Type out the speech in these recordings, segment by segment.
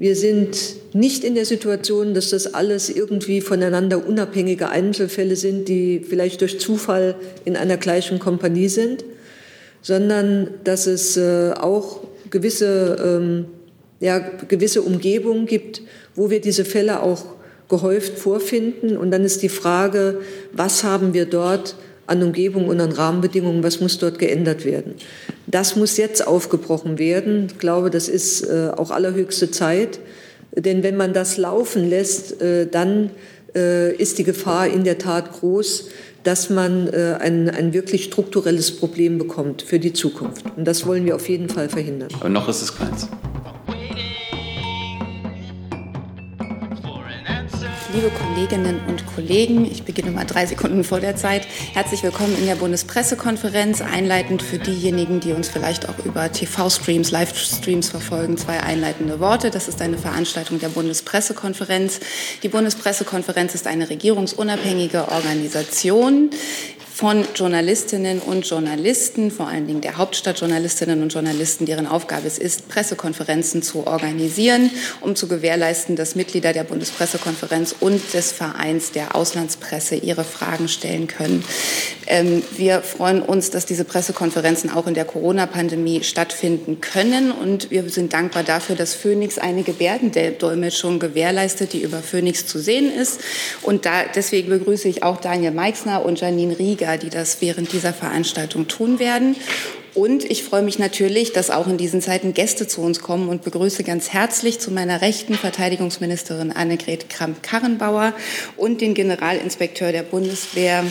Wir sind nicht in der Situation, dass das alles irgendwie voneinander unabhängige Einzelfälle sind, die vielleicht durch Zufall in einer gleichen Kompanie sind, sondern dass es äh, auch gewisse, ähm, ja, gewisse Umgebungen gibt, wo wir diese Fälle auch gehäuft vorfinden. Und dann ist die Frage, was haben wir dort an Umgebung und an Rahmenbedingungen, was muss dort geändert werden. Das muss jetzt aufgebrochen werden. Ich glaube, das ist äh, auch allerhöchste Zeit. Denn wenn man das laufen lässt, äh, dann äh, ist die Gefahr in der Tat groß, dass man ein, ein wirklich strukturelles Problem bekommt für die Zukunft. Und das wollen wir auf jeden Fall verhindern. Aber noch ist es keins. Liebe Kolleginnen und Kollegen, ich beginne mal drei Sekunden vor der Zeit. Herzlich willkommen in der Bundespressekonferenz. Einleitend für diejenigen, die uns vielleicht auch über TV-Streams, Livestreams verfolgen, zwei einleitende Worte. Das ist eine Veranstaltung der Bundespressekonferenz. Die Bundespressekonferenz ist eine regierungsunabhängige Organisation von Journalistinnen und Journalisten, vor allen Dingen der Hauptstadtjournalistinnen und Journalisten, deren Aufgabe es ist, Pressekonferenzen zu organisieren, um zu gewährleisten, dass Mitglieder der Bundespressekonferenz und des Vereins der Auslandspresse ihre Fragen stellen können. Ähm, wir freuen uns, dass diese Pressekonferenzen auch in der Corona-Pandemie stattfinden können und wir sind dankbar dafür, dass Phoenix eine Gebärdendolmetschung gewährleistet, die über Phoenix zu sehen ist. Und da, deswegen begrüße ich auch Daniel Meixner und Janine Rieger, Politiker, die das während dieser Veranstaltung tun werden. Und ich freue mich natürlich, dass auch in diesen Zeiten Gäste zu uns kommen und begrüße ganz herzlich zu meiner Rechten Verteidigungsministerin Annegret Kramp-Karrenbauer und den Generalinspekteur der Bundeswehr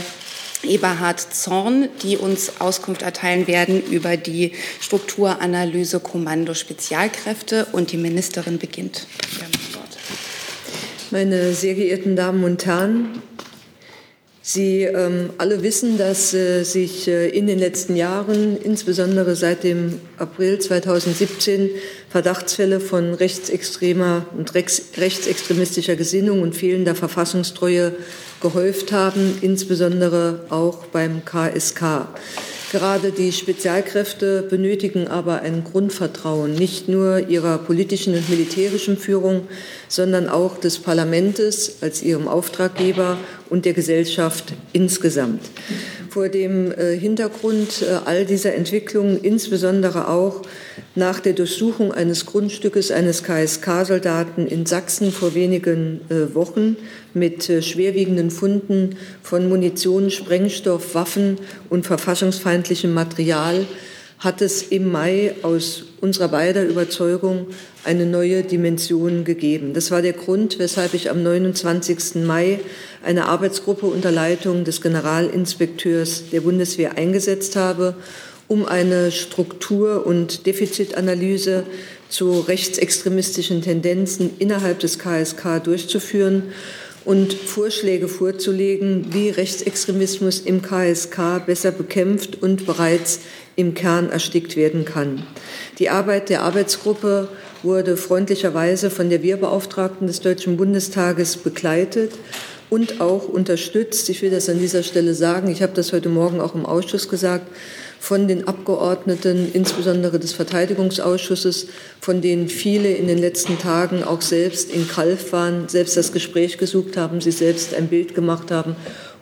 Eberhard Zorn, die uns Auskunft erteilen werden über die Strukturanalyse Kommando Spezialkräfte. Und die Ministerin beginnt. Meine sehr geehrten Damen und Herren, Sie ähm, alle wissen, dass äh, sich äh, in den letzten Jahren, insbesondere seit dem April 2017, Verdachtsfälle von rechtsextremer und rechtsextremistischer Gesinnung und fehlender Verfassungstreue gehäuft haben, insbesondere auch beim KSK. Gerade die Spezialkräfte benötigen aber ein Grundvertrauen, nicht nur ihrer politischen und militärischen Führung, sondern auch des Parlaments als ihrem Auftraggeber und der Gesellschaft insgesamt. Vor dem äh, Hintergrund äh, all dieser Entwicklungen, insbesondere auch nach der Durchsuchung eines Grundstückes eines KSK-Soldaten in Sachsen vor wenigen äh, Wochen mit schwerwiegenden Funden von Munition, Sprengstoff, Waffen und verfassungsfeindlichem Material, hat es im Mai aus unserer beider Überzeugung eine neue Dimension gegeben. Das war der Grund, weshalb ich am 29. Mai eine Arbeitsgruppe unter Leitung des Generalinspekteurs der Bundeswehr eingesetzt habe, um eine Struktur- und Defizitanalyse zu rechtsextremistischen Tendenzen innerhalb des KSK durchzuführen und Vorschläge vorzulegen, wie Rechtsextremismus im KSK besser bekämpft und bereits im Kern erstickt werden kann. Die Arbeit der Arbeitsgruppe wurde freundlicherweise von der Wehrbeauftragten des Deutschen Bundestages begleitet und auch unterstützt. Ich will das an dieser Stelle sagen. Ich habe das heute Morgen auch im Ausschuss gesagt von den Abgeordneten, insbesondere des Verteidigungsausschusses, von denen viele in den letzten Tagen auch selbst in Kalf waren, selbst das Gespräch gesucht haben, sie selbst ein Bild gemacht haben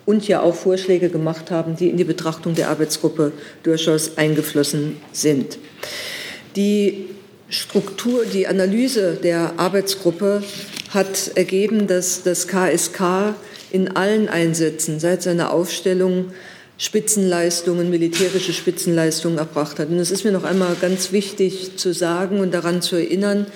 und ja auch Vorschläge gemacht haben, die in die Betrachtung der Arbeitsgruppe durchaus eingeflossen sind. Die Struktur, die Analyse der Arbeitsgruppe hat ergeben, dass das KSK in allen Einsätzen seit seiner Aufstellung Spitzenleistungen, militärische Spitzenleistungen erbracht hat. Und es ist mir noch einmal ganz wichtig zu sagen und daran zu erinnern,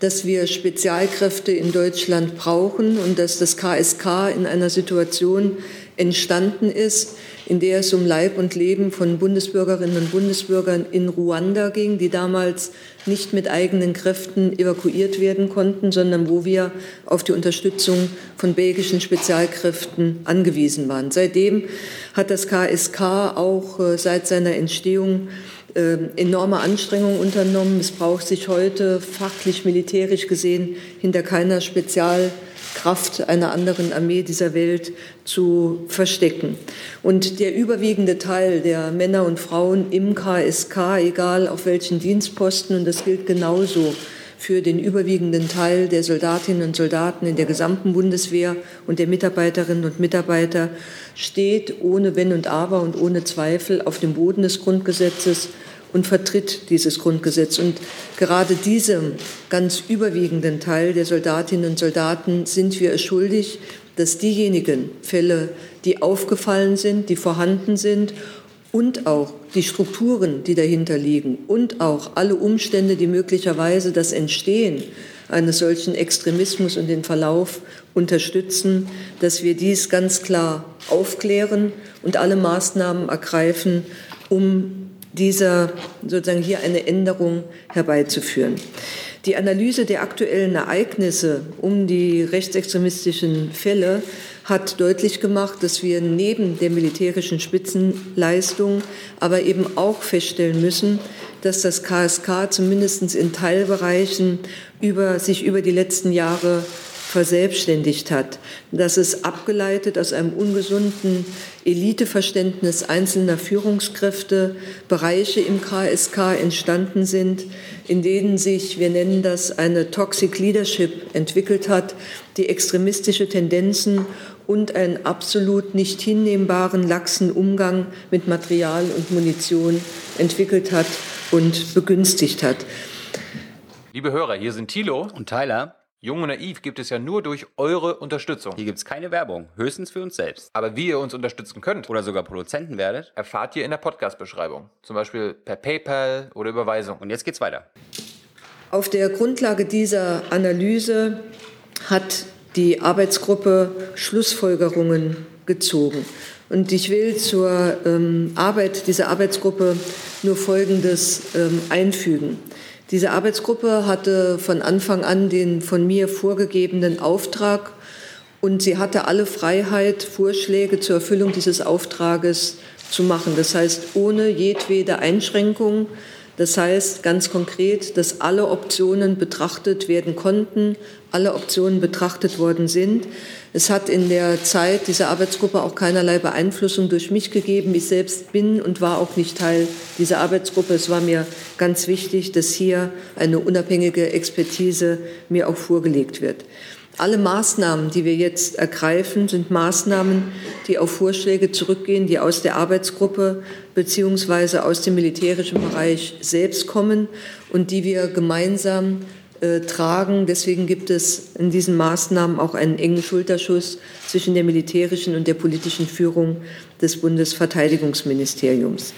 dass wir Spezialkräfte in Deutschland brauchen und dass das KSK in einer Situation entstanden ist, in der es um Leib und Leben von Bundesbürgerinnen und Bundesbürgern in Ruanda ging, die damals nicht mit eigenen Kräften evakuiert werden konnten, sondern wo wir auf die Unterstützung von belgischen Spezialkräften angewiesen waren. Seitdem hat das KSK auch äh, seit seiner Entstehung äh, enorme Anstrengungen unternommen. Es braucht sich heute fachlich, militärisch gesehen hinter keiner Spezial Kraft einer anderen Armee dieser Welt zu verstecken. Und der überwiegende Teil der Männer und Frauen im KSK, egal auf welchen Dienstposten, und das gilt genauso für den überwiegenden Teil der Soldatinnen und Soldaten in der gesamten Bundeswehr und der Mitarbeiterinnen und Mitarbeiter steht ohne Wenn und Aber und ohne Zweifel auf dem Boden des Grundgesetzes und vertritt dieses Grundgesetz. Und gerade diesem ganz überwiegenden Teil der Soldatinnen und Soldaten sind wir es schuldig, dass diejenigen Fälle, die aufgefallen sind, die vorhanden sind und auch die Strukturen, die dahinter liegen und auch alle Umstände, die möglicherweise das Entstehen eines solchen Extremismus und den Verlauf unterstützen, dass wir dies ganz klar aufklären und alle Maßnahmen ergreifen, um dieser sozusagen hier eine Änderung herbeizuführen. Die Analyse der aktuellen Ereignisse um die rechtsextremistischen Fälle hat deutlich gemacht, dass wir neben der militärischen Spitzenleistung aber eben auch feststellen müssen, dass das KSK zumindest in Teilbereichen über, sich über die letzten Jahre verselbstständigt hat, dass es abgeleitet aus einem ungesunden Eliteverständnis einzelner Führungskräfte Bereiche im KSK entstanden sind, in denen sich, wir nennen das, eine Toxic Leadership entwickelt hat, die extremistische Tendenzen und einen absolut nicht hinnehmbaren, laxen Umgang mit Material und Munition entwickelt hat und begünstigt hat. Liebe Hörer, hier sind Thilo und Tyler. Jung und Naiv gibt es ja nur durch eure Unterstützung. Hier gibt es keine Werbung, höchstens für uns selbst. Aber wie ihr uns unterstützen könnt oder sogar Produzenten werdet, erfahrt ihr in der Podcast-Beschreibung. Zum Beispiel per PayPal oder Überweisung. Und jetzt geht's weiter. Auf der Grundlage dieser Analyse hat die Arbeitsgruppe Schlussfolgerungen gezogen. Und ich will zur ähm, Arbeit dieser Arbeitsgruppe nur Folgendes ähm, einfügen. Diese Arbeitsgruppe hatte von Anfang an den von mir vorgegebenen Auftrag und sie hatte alle Freiheit, Vorschläge zur Erfüllung dieses Auftrages zu machen. Das heißt, ohne jedwede Einschränkung. Das heißt ganz konkret, dass alle Optionen betrachtet werden konnten, alle Optionen betrachtet worden sind. Es hat in der Zeit dieser Arbeitsgruppe auch keinerlei Beeinflussung durch mich gegeben. Ich selbst bin und war auch nicht Teil dieser Arbeitsgruppe. Es war mir ganz wichtig, dass hier eine unabhängige Expertise mir auch vorgelegt wird. Alle Maßnahmen, die wir jetzt ergreifen, sind Maßnahmen, die auf Vorschläge zurückgehen, die aus der Arbeitsgruppe beziehungsweise aus dem militärischen Bereich selbst kommen und die wir gemeinsam äh, tragen. Deswegen gibt es in diesen Maßnahmen auch einen engen Schulterschuss zwischen der militärischen und der politischen Führung des Bundesverteidigungsministeriums.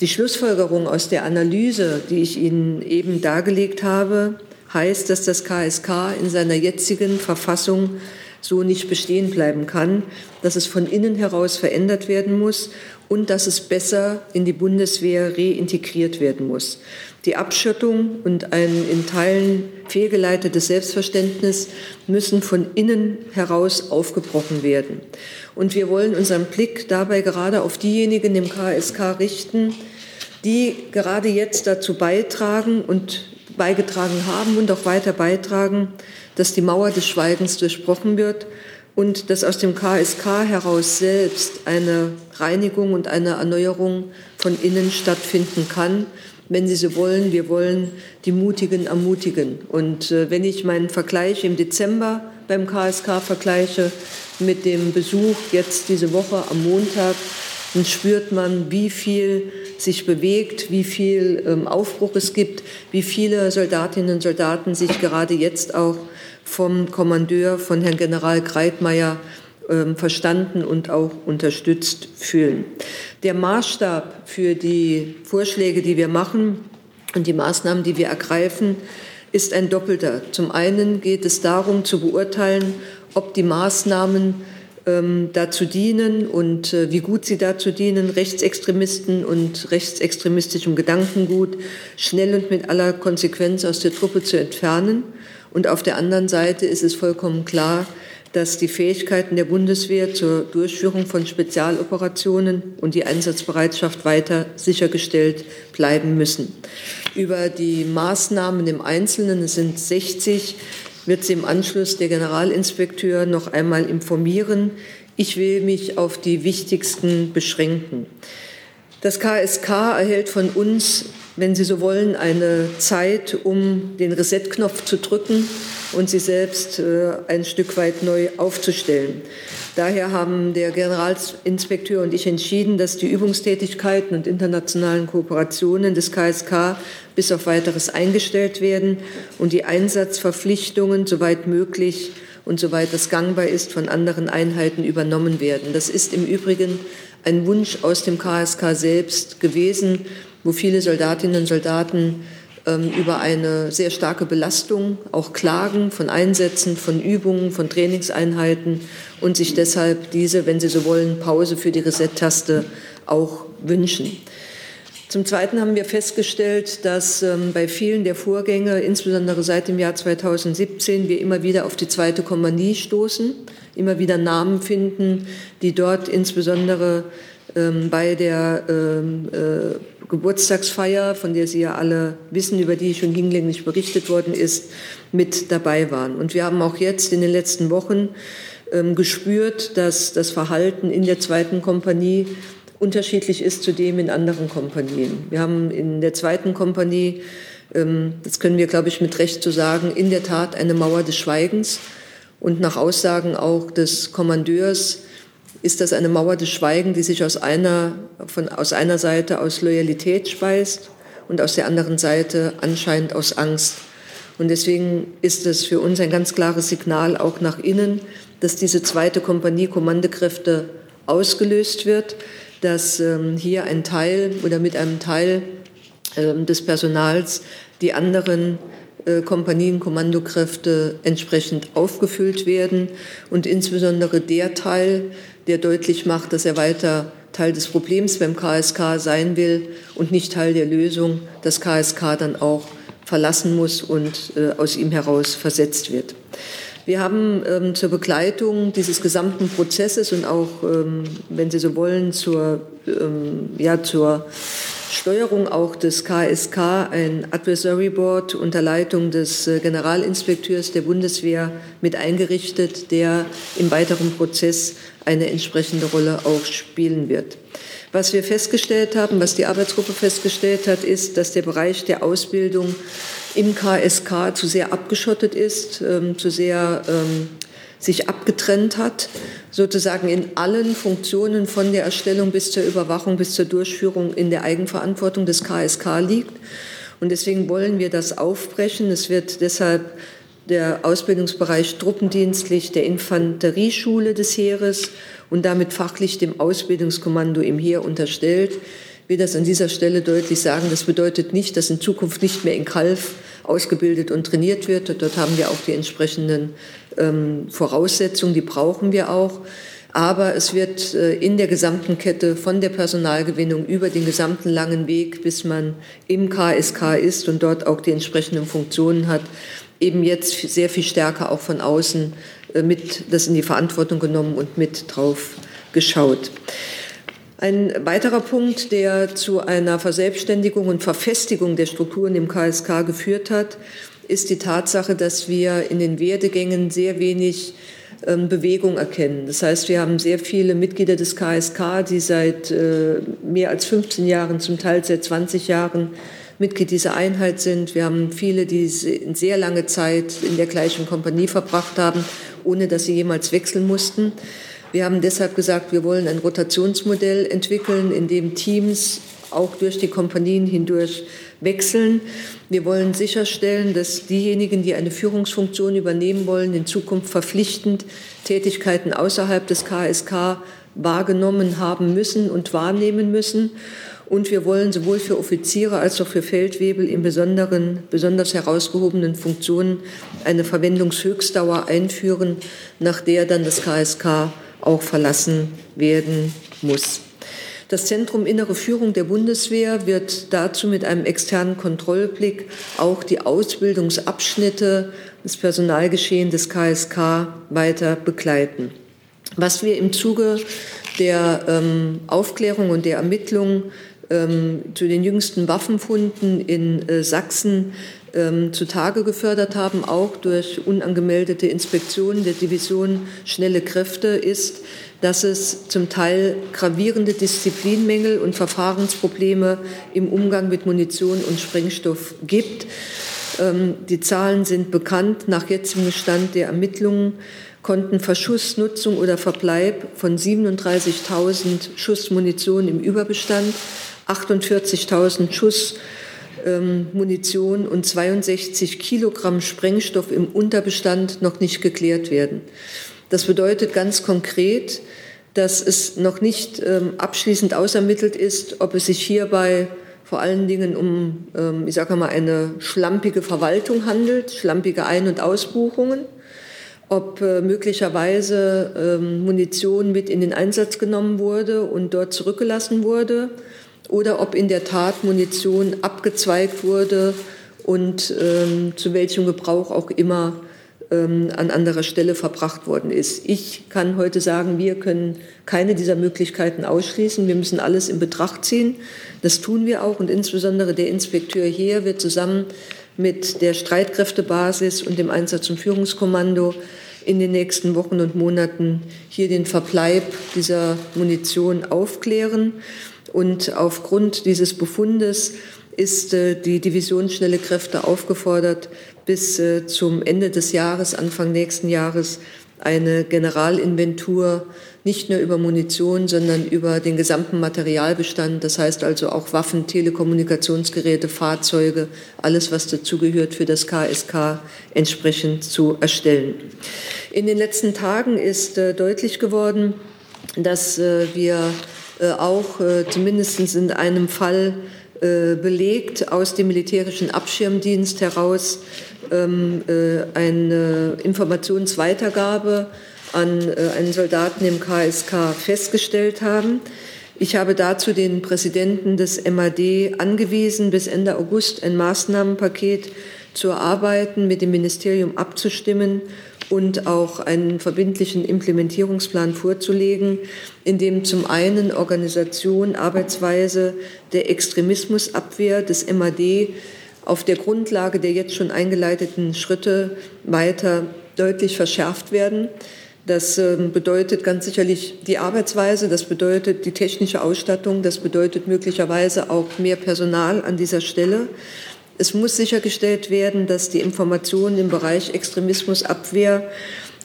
Die Schlussfolgerung aus der Analyse, die ich Ihnen eben dargelegt habe, heißt, dass das KSK in seiner jetzigen Verfassung so nicht bestehen bleiben kann, dass es von innen heraus verändert werden muss und dass es besser in die Bundeswehr reintegriert werden muss. Die Abschottung und ein in Teilen fehlgeleitetes Selbstverständnis müssen von innen heraus aufgebrochen werden. Und wir wollen unseren Blick dabei gerade auf diejenigen im KSK richten, die gerade jetzt dazu beitragen und beigetragen haben und auch weiter beitragen, dass die Mauer des Schweigens durchbrochen wird und dass aus dem KSK heraus selbst eine Reinigung und eine Erneuerung von innen stattfinden kann wenn Sie so wollen, wir wollen die Mutigen ermutigen. Und äh, wenn ich meinen Vergleich im Dezember beim KSK vergleiche mit dem Besuch jetzt diese Woche am Montag, dann spürt man, wie viel sich bewegt, wie viel ähm, Aufbruch es gibt, wie viele Soldatinnen und Soldaten sich gerade jetzt auch vom Kommandeur, von Herrn General Greitmeier ähm, verstanden und auch unterstützt fühlen. Der Maßstab für die Vorschläge, die wir machen und die Maßnahmen, die wir ergreifen, ist ein doppelter. Zum einen geht es darum zu beurteilen, ob die Maßnahmen ähm, dazu dienen und äh, wie gut sie dazu dienen, Rechtsextremisten und rechtsextremistischem Gedankengut schnell und mit aller Konsequenz aus der Truppe zu entfernen. Und auf der anderen Seite ist es vollkommen klar, dass die Fähigkeiten der Bundeswehr zur Durchführung von Spezialoperationen und die Einsatzbereitschaft weiter sichergestellt bleiben müssen. Über die Maßnahmen im Einzelnen, es sind 60, wird Sie im Anschluss der Generalinspekteur noch einmal informieren. Ich will mich auf die wichtigsten beschränken. Das KSK erhält von uns wenn Sie so wollen, eine Zeit, um den Reset-Knopf zu drücken und sie selbst äh, ein Stück weit neu aufzustellen. Daher haben der Generalinspekteur und ich entschieden, dass die Übungstätigkeiten und internationalen Kooperationen des KSK bis auf weiteres eingestellt werden und die Einsatzverpflichtungen soweit möglich und soweit das gangbar ist von anderen Einheiten übernommen werden. Das ist im Übrigen ein Wunsch aus dem KSK selbst gewesen, wo viele Soldatinnen und Soldaten ähm, über eine sehr starke Belastung auch klagen von Einsätzen, von Übungen, von Trainingseinheiten und sich deshalb diese, wenn sie so wollen, Pause für die Reset-Taste auch wünschen. Zum Zweiten haben wir festgestellt, dass ähm, bei vielen der Vorgänge, insbesondere seit dem Jahr 2017, wir immer wieder auf die zweite Kompanie stoßen, immer wieder Namen finden, die dort insbesondere ähm, bei der ähm, äh, Geburtstagsfeier, von der Sie ja alle wissen, über die schon hinlänglich berichtet worden ist, mit dabei waren. Und wir haben auch jetzt in den letzten Wochen ähm, gespürt, dass das Verhalten in der zweiten Kompanie unterschiedlich ist zu dem in anderen Kompanien. Wir haben in der zweiten Kompanie, ähm, das können wir, glaube ich, mit Recht so sagen, in der Tat eine Mauer des Schweigens. Und nach Aussagen auch des Kommandeurs ist das eine Mauer des Schweigens, die sich aus einer, von, aus einer Seite aus Loyalität speist und aus der anderen Seite anscheinend aus Angst. Und deswegen ist es für uns ein ganz klares Signal auch nach innen, dass diese zweite Kompanie Kommandekräfte ausgelöst wird dass ähm, hier ein Teil oder mit einem Teil ähm, des Personals die anderen äh, Kompanien, Kommandokräfte entsprechend aufgefüllt werden und insbesondere der Teil, der deutlich macht, dass er weiter Teil des Problems beim KSK sein will und nicht Teil der Lösung, das KSK dann auch verlassen muss und äh, aus ihm heraus versetzt wird. Wir haben ähm, zur Begleitung dieses gesamten Prozesses und auch, ähm, wenn Sie so wollen, zur, ähm, ja, zur Steuerung auch des KSK ein Advisory Board unter Leitung des äh, Generalinspekteurs der Bundeswehr mit eingerichtet, der im weiteren Prozess eine entsprechende Rolle auch spielen wird. Was wir festgestellt haben, was die Arbeitsgruppe festgestellt hat, ist, dass der Bereich der Ausbildung im KSK zu sehr abgeschottet ist, ähm, zu sehr ähm, sich abgetrennt hat, sozusagen in allen Funktionen von der Erstellung bis zur Überwachung bis zur Durchführung in der Eigenverantwortung des KSK liegt. Und deswegen wollen wir das aufbrechen. Es wird deshalb der Ausbildungsbereich truppendienstlich der Infanterieschule des Heeres und damit fachlich dem Ausbildungskommando im Heer unterstellt will das an dieser Stelle deutlich sagen. Das bedeutet nicht, dass in Zukunft nicht mehr in Kalf ausgebildet und trainiert wird. Dort haben wir auch die entsprechenden ähm, Voraussetzungen, die brauchen wir auch. Aber es wird äh, in der gesamten Kette von der Personalgewinnung über den gesamten langen Weg, bis man im KSK ist und dort auch die entsprechenden Funktionen hat, eben jetzt sehr viel stärker auch von außen äh, mit das in die Verantwortung genommen und mit drauf geschaut. Ein weiterer Punkt, der zu einer Verselbstständigung und Verfestigung der Strukturen im KSK geführt hat, ist die Tatsache, dass wir in den Werdegängen sehr wenig ähm, Bewegung erkennen. Das heißt, wir haben sehr viele Mitglieder des KSK, die seit äh, mehr als 15 Jahren, zum Teil seit 20 Jahren Mitglied dieser Einheit sind. Wir haben viele, die sehr lange Zeit in der gleichen Kompanie verbracht haben, ohne dass sie jemals wechseln mussten. Wir haben deshalb gesagt, wir wollen ein Rotationsmodell entwickeln, in dem Teams auch durch die Kompanien hindurch wechseln. Wir wollen sicherstellen, dass diejenigen, die eine Führungsfunktion übernehmen wollen, in Zukunft verpflichtend Tätigkeiten außerhalb des KSK wahrgenommen haben müssen und wahrnehmen müssen. Und wir wollen sowohl für Offiziere als auch für Feldwebel in besonderen, besonders herausgehobenen Funktionen eine Verwendungshöchstdauer einführen, nach der dann das KSK auch verlassen werden muss. Das Zentrum Innere Führung der Bundeswehr wird dazu mit einem externen Kontrollblick auch die Ausbildungsabschnitte des Personalgeschehen des KSK weiter begleiten. Was wir im Zuge der ähm, Aufklärung und der Ermittlung ähm, zu den jüngsten Waffenfunden in äh, Sachsen ähm, zutage gefördert haben, auch durch unangemeldete Inspektionen der Division Schnelle Kräfte, ist, dass es zum Teil gravierende Disziplinmängel und Verfahrensprobleme im Umgang mit Munition und Sprengstoff gibt. Ähm, die Zahlen sind bekannt. Nach jetzigem Stand der Ermittlungen konnten Verschuss, Nutzung oder Verbleib von 37.000 Schuss Munition im Überbestand, 48.000 Schuss ähm, Munition und 62 Kilogramm Sprengstoff im Unterbestand noch nicht geklärt werden. Das bedeutet ganz konkret, dass es noch nicht ähm, abschließend ausermittelt ist, ob es sich hierbei vor allen Dingen um, ähm, ich sage mal, eine schlampige Verwaltung handelt, schlampige Ein- und Ausbuchungen, ob äh, möglicherweise ähm, Munition mit in den Einsatz genommen wurde und dort zurückgelassen wurde oder ob in der Tat Munition abgezweigt wurde und ähm, zu welchem Gebrauch auch immer ähm, an anderer Stelle verbracht worden ist. Ich kann heute sagen, wir können keine dieser Möglichkeiten ausschließen. Wir müssen alles in Betracht ziehen. Das tun wir auch und insbesondere der Inspekteur hier wird zusammen mit der Streitkräftebasis und dem Einsatz- und Führungskommando in den nächsten Wochen und Monaten hier den Verbleib dieser Munition aufklären. Und aufgrund dieses Befundes ist äh, die Division Schnelle Kräfte aufgefordert, bis äh, zum Ende des Jahres, Anfang nächsten Jahres, eine Generalinventur nicht nur über Munition, sondern über den gesamten Materialbestand, das heißt also auch Waffen, Telekommunikationsgeräte, Fahrzeuge, alles, was dazugehört, für das KSK entsprechend zu erstellen. In den letzten Tagen ist äh, deutlich geworden, dass wir auch äh, zumindest in einem Fall äh, belegt aus dem militärischen Abschirmdienst heraus ähm, eine Informationsweitergabe an einen Soldaten im KSK festgestellt haben. Ich habe dazu den Präsidenten des MAD angewiesen, bis Ende August ein Maßnahmenpaket zu erarbeiten, mit dem Ministerium abzustimmen und auch einen verbindlichen Implementierungsplan vorzulegen, in dem zum einen Organisation, Arbeitsweise der Extremismusabwehr des MAD auf der Grundlage der jetzt schon eingeleiteten Schritte weiter deutlich verschärft werden. Das ähm, bedeutet ganz sicherlich die Arbeitsweise, das bedeutet die technische Ausstattung, das bedeutet möglicherweise auch mehr Personal an dieser Stelle. Es muss sichergestellt werden, dass die Informationen im Bereich Extremismusabwehr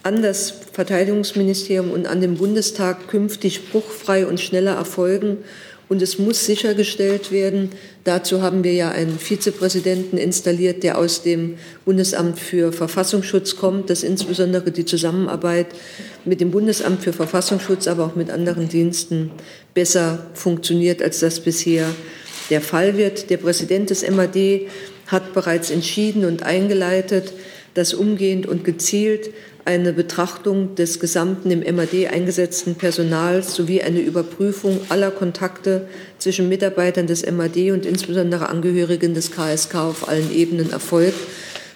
an das Verteidigungsministerium und an den Bundestag künftig bruchfrei und schneller erfolgen. Und es muss sichergestellt werden, dazu haben wir ja einen Vizepräsidenten installiert, der aus dem Bundesamt für Verfassungsschutz kommt, dass insbesondere die Zusammenarbeit mit dem Bundesamt für Verfassungsschutz, aber auch mit anderen Diensten besser funktioniert, als das bisher der Fall wird. Der Präsident des MAD hat bereits entschieden und eingeleitet, dass umgehend und gezielt eine Betrachtung des gesamten im MAD eingesetzten Personals sowie eine Überprüfung aller Kontakte zwischen Mitarbeitern des MAD und insbesondere Angehörigen des KSK auf allen Ebenen erfolgt,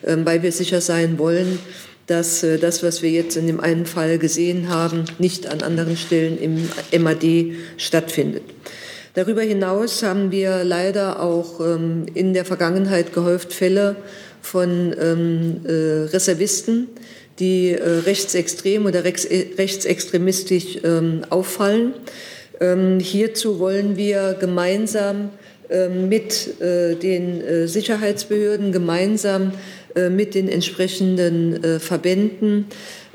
ähm, weil wir sicher sein wollen, dass äh, das, was wir jetzt in dem einen Fall gesehen haben, nicht an anderen Stellen im MAD stattfindet. Darüber hinaus haben wir leider auch ähm, in der Vergangenheit gehäuft Fälle von ähm, äh, Reservisten, die äh, rechtsextrem oder rechts, rechtsextremistisch ähm, auffallen. Ähm, hierzu wollen wir gemeinsam äh, mit äh, den äh, Sicherheitsbehörden, gemeinsam äh, mit den entsprechenden Verbänden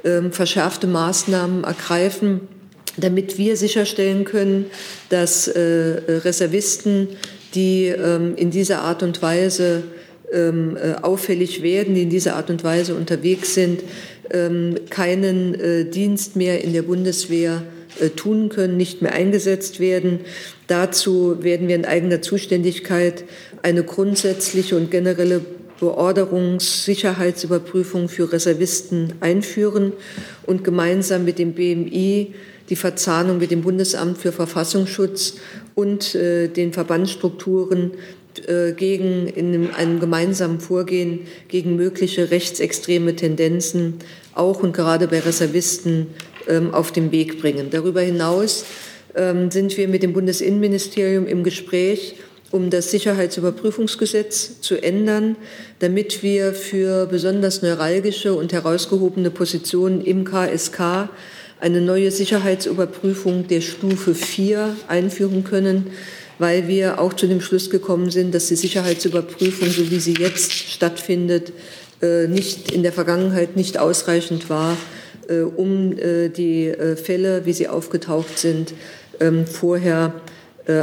ähm, verschärfte Maßnahmen ergreifen, damit wir sicherstellen können, dass äh, Reservisten, die ähm, in dieser Art und Weise ähm, äh, auffällig werden, die in dieser Art und Weise unterwegs sind, ähm, keinen äh, Dienst mehr in der Bundeswehr äh, tun können, nicht mehr eingesetzt werden. Dazu werden wir in eigener Zuständigkeit eine grundsätzliche und generelle Beorderungssicherheitsüberprüfung für Reservisten einführen und gemeinsam mit dem BMI die Verzahnung mit dem Bundesamt für Verfassungsschutz und äh, den Verbandsstrukturen äh, gegen in einem gemeinsamen Vorgehen gegen mögliche rechtsextreme Tendenzen auch und gerade bei Reservisten ähm, auf den Weg bringen. Darüber hinaus ähm, sind wir mit dem Bundesinnenministerium im Gespräch, um das Sicherheitsüberprüfungsgesetz zu ändern, damit wir für besonders neuralgische und herausgehobene Positionen im KSK eine neue Sicherheitsüberprüfung der Stufe 4 einführen können, weil wir auch zu dem Schluss gekommen sind, dass die Sicherheitsüberprüfung, so wie sie jetzt stattfindet, äh, nicht in der Vergangenheit nicht ausreichend war, äh, um äh, die Fälle, wie sie aufgetaucht sind, ähm, vorher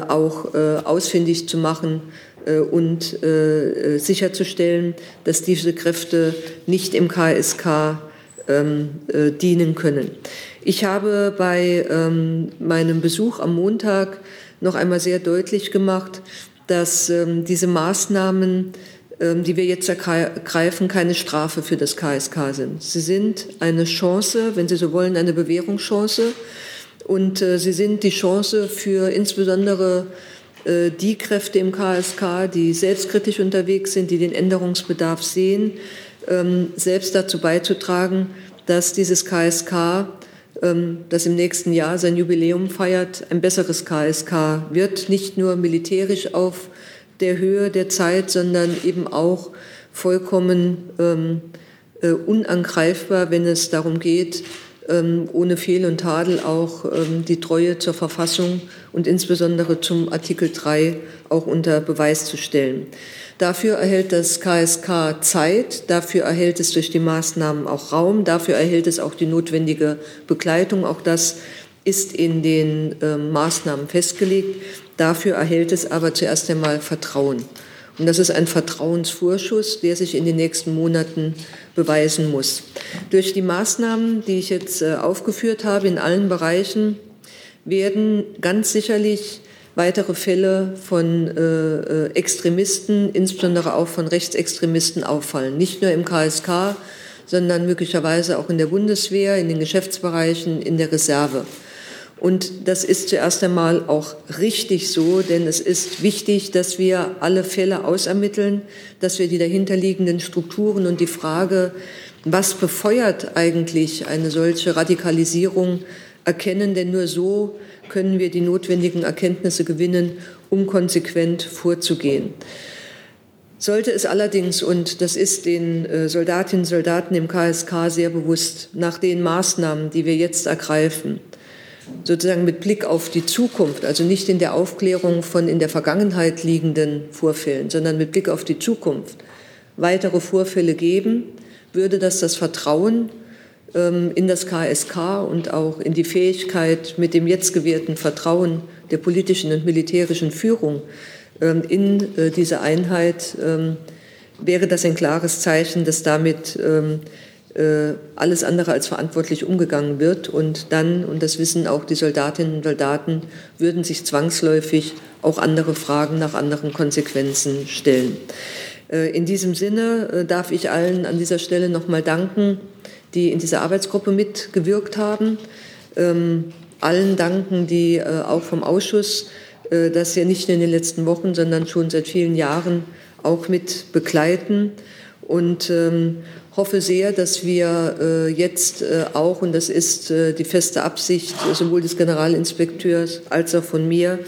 auch ausfindig zu machen und sicherzustellen, dass diese Kräfte nicht im KSK ähm, dienen können. Ich habe bei ähm, meinem Besuch am Montag noch einmal sehr deutlich gemacht, dass diese Maßnahmen ähm, die wir jetzt ergreifen, keine Strafe für das KSK sind. Sie sind eine Chance, wenn Sie so wollen, eine Bewährungschance. Und äh, sie sind die Chance für insbesondere äh, die Kräfte im KSK, die selbstkritisch unterwegs sind, die den Änderungsbedarf sehen, ähm, selbst dazu beizutragen, dass dieses KSK, ähm, das im nächsten Jahr sein Jubiläum feiert, ein besseres KSK wird, nicht nur militärisch auf der Höhe der Zeit, sondern eben auch vollkommen ähm, äh, unangreifbar, wenn es darum geht, ähm, ohne Fehl und Tadel auch ähm, die Treue zur Verfassung und insbesondere zum Artikel 3 auch unter Beweis zu stellen. Dafür erhält das KSK Zeit, dafür erhält es durch die Maßnahmen auch Raum, dafür erhält es auch die notwendige Begleitung. Auch das ist in den äh, Maßnahmen festgelegt. Dafür erhält es aber zuerst einmal Vertrauen. Und das ist ein Vertrauensvorschuss, der sich in den nächsten Monaten beweisen muss. Durch die Maßnahmen, die ich jetzt äh, aufgeführt habe, in allen Bereichen, werden ganz sicherlich weitere Fälle von äh, äh Extremisten, insbesondere auch von Rechtsextremisten, auffallen. Nicht nur im KSK, sondern möglicherweise auch in der Bundeswehr, in den Geschäftsbereichen, in der Reserve. Und das ist zuerst einmal auch richtig so, denn es ist wichtig, dass wir alle Fälle ausermitteln, dass wir die dahinterliegenden Strukturen und die Frage, was befeuert eigentlich eine solche Radikalisierung, erkennen, denn nur so können wir die notwendigen Erkenntnisse gewinnen, um konsequent vorzugehen. Sollte es allerdings, und das ist den äh, Soldatinnen und Soldaten im KSK sehr bewusst, nach den Maßnahmen, die wir jetzt ergreifen, sozusagen mit Blick auf die Zukunft, also nicht in der Aufklärung von in der Vergangenheit liegenden Vorfällen, sondern mit Blick auf die Zukunft weitere Vorfälle geben, würde das das Vertrauen ähm, in das KSK und auch in die Fähigkeit mit dem jetzt gewährten Vertrauen der politischen und militärischen Führung ähm, in äh, diese Einheit ähm, wäre das ein klares Zeichen, dass damit alles andere als verantwortlich umgegangen wird. Und dann, und das wissen auch die Soldatinnen und Soldaten, würden sich zwangsläufig auch andere Fragen nach anderen Konsequenzen stellen. Äh, in diesem Sinne äh, darf ich allen an dieser Stelle nochmal danken, die in dieser Arbeitsgruppe mitgewirkt haben. Ähm, allen danken, die auch vom Ausschuss, das ja nicht nur in den letzten Wochen, sondern schon seit vielen Jahren auch mit begleiten. Und ähm, hoffe sehr, dass wir äh, jetzt äh, auch, und das ist äh, die feste Absicht sowohl des Generalinspekteurs als auch von mir,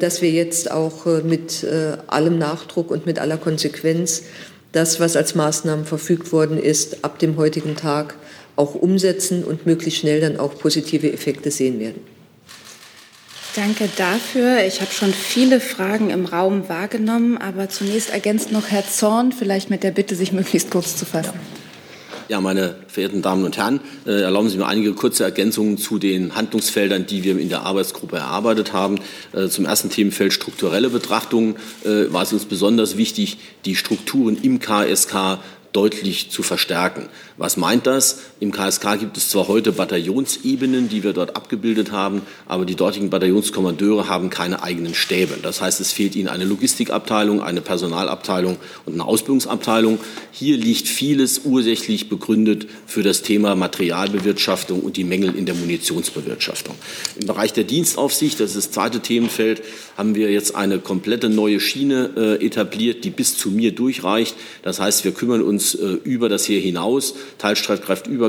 dass wir jetzt auch mit allem Nachdruck und mit aller Konsequenz das, was als Maßnahmen verfügt worden ist, ab dem heutigen Tag auch umsetzen und möglichst schnell dann auch positive Effekte sehen werden. Danke dafür. Ich habe schon viele Fragen im Raum wahrgenommen, aber zunächst ergänzt noch Herr Zorn, vielleicht mit der Bitte, sich möglichst kurz zu fassen. Ja, meine verehrten Damen und Herren, äh, erlauben Sie mir einige kurze Ergänzungen zu den Handlungsfeldern, die wir in der Arbeitsgruppe erarbeitet haben. Äh, zum ersten Themenfeld strukturelle Betrachtungen äh, war es uns besonders wichtig, die Strukturen im KSK deutlich zu verstärken. Was meint das? Im KSK gibt es zwar heute Bataillonsebenen, die wir dort abgebildet haben, aber die dortigen Bataillonskommandeure haben keine eigenen Stäbe. Das heißt, es fehlt ihnen eine Logistikabteilung, eine Personalabteilung und eine Ausbildungsabteilung. Hier liegt vieles ursächlich begründet für das Thema Materialbewirtschaftung und die Mängel in der Munitionsbewirtschaftung. Im Bereich der Dienstaufsicht, das ist das zweite Themenfeld, haben wir jetzt eine komplette neue Schiene äh, etabliert, die bis zu mir durchreicht. Das heißt, wir kümmern uns äh, über das Heer hinaus,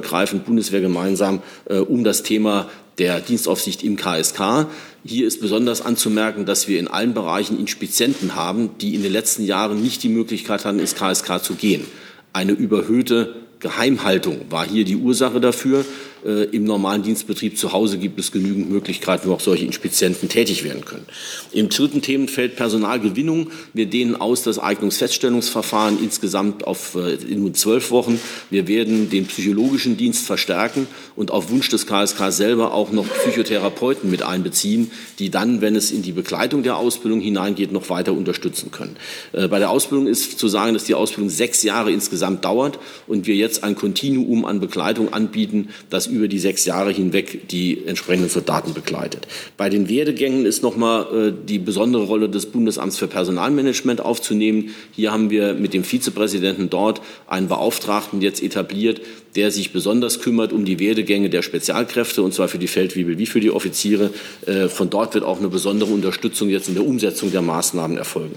teilstreitkräftübergreifend, Bundeswehr gemeinsam, äh, um das Thema der Dienstaufsicht im KSK. Hier ist besonders anzumerken, dass wir in allen Bereichen Inspizienten haben, die in den letzten Jahren nicht die Möglichkeit hatten, ins KSK zu gehen. Eine überhöhte Geheimhaltung war hier die Ursache dafür. Äh, Im normalen Dienstbetrieb zu Hause gibt es genügend Möglichkeiten, wo auch solche Inspizienten tätig werden können. Im dritten Themenfeld Personalgewinnung. Wir dehnen aus das Eignungsfeststellungsverfahren insgesamt auf äh, nur zwölf Wochen. Wir werden den psychologischen Dienst verstärken und auf Wunsch des KSK selber auch noch Psychotherapeuten mit einbeziehen, die dann, wenn es in die Begleitung der Ausbildung hineingeht, noch weiter unterstützen können. Äh, bei der Ausbildung ist zu sagen, dass die Ausbildung sechs Jahre insgesamt dauert und wir jetzt ein Kontinuum an Begleitung anbieten, das über die sechs Jahre hinweg die entsprechenden Soldaten begleitet. Bei den Werdegängen ist nochmal äh, die besondere Rolle des Bundesamts für Personalmanagement aufzunehmen. Hier haben wir mit dem Vizepräsidenten dort einen Beauftragten jetzt etabliert, der sich besonders kümmert um die Werdegänge der Spezialkräfte, und zwar für die Feldwebel wie für die Offiziere. Äh, von dort wird auch eine besondere Unterstützung jetzt in der Umsetzung der Maßnahmen erfolgen.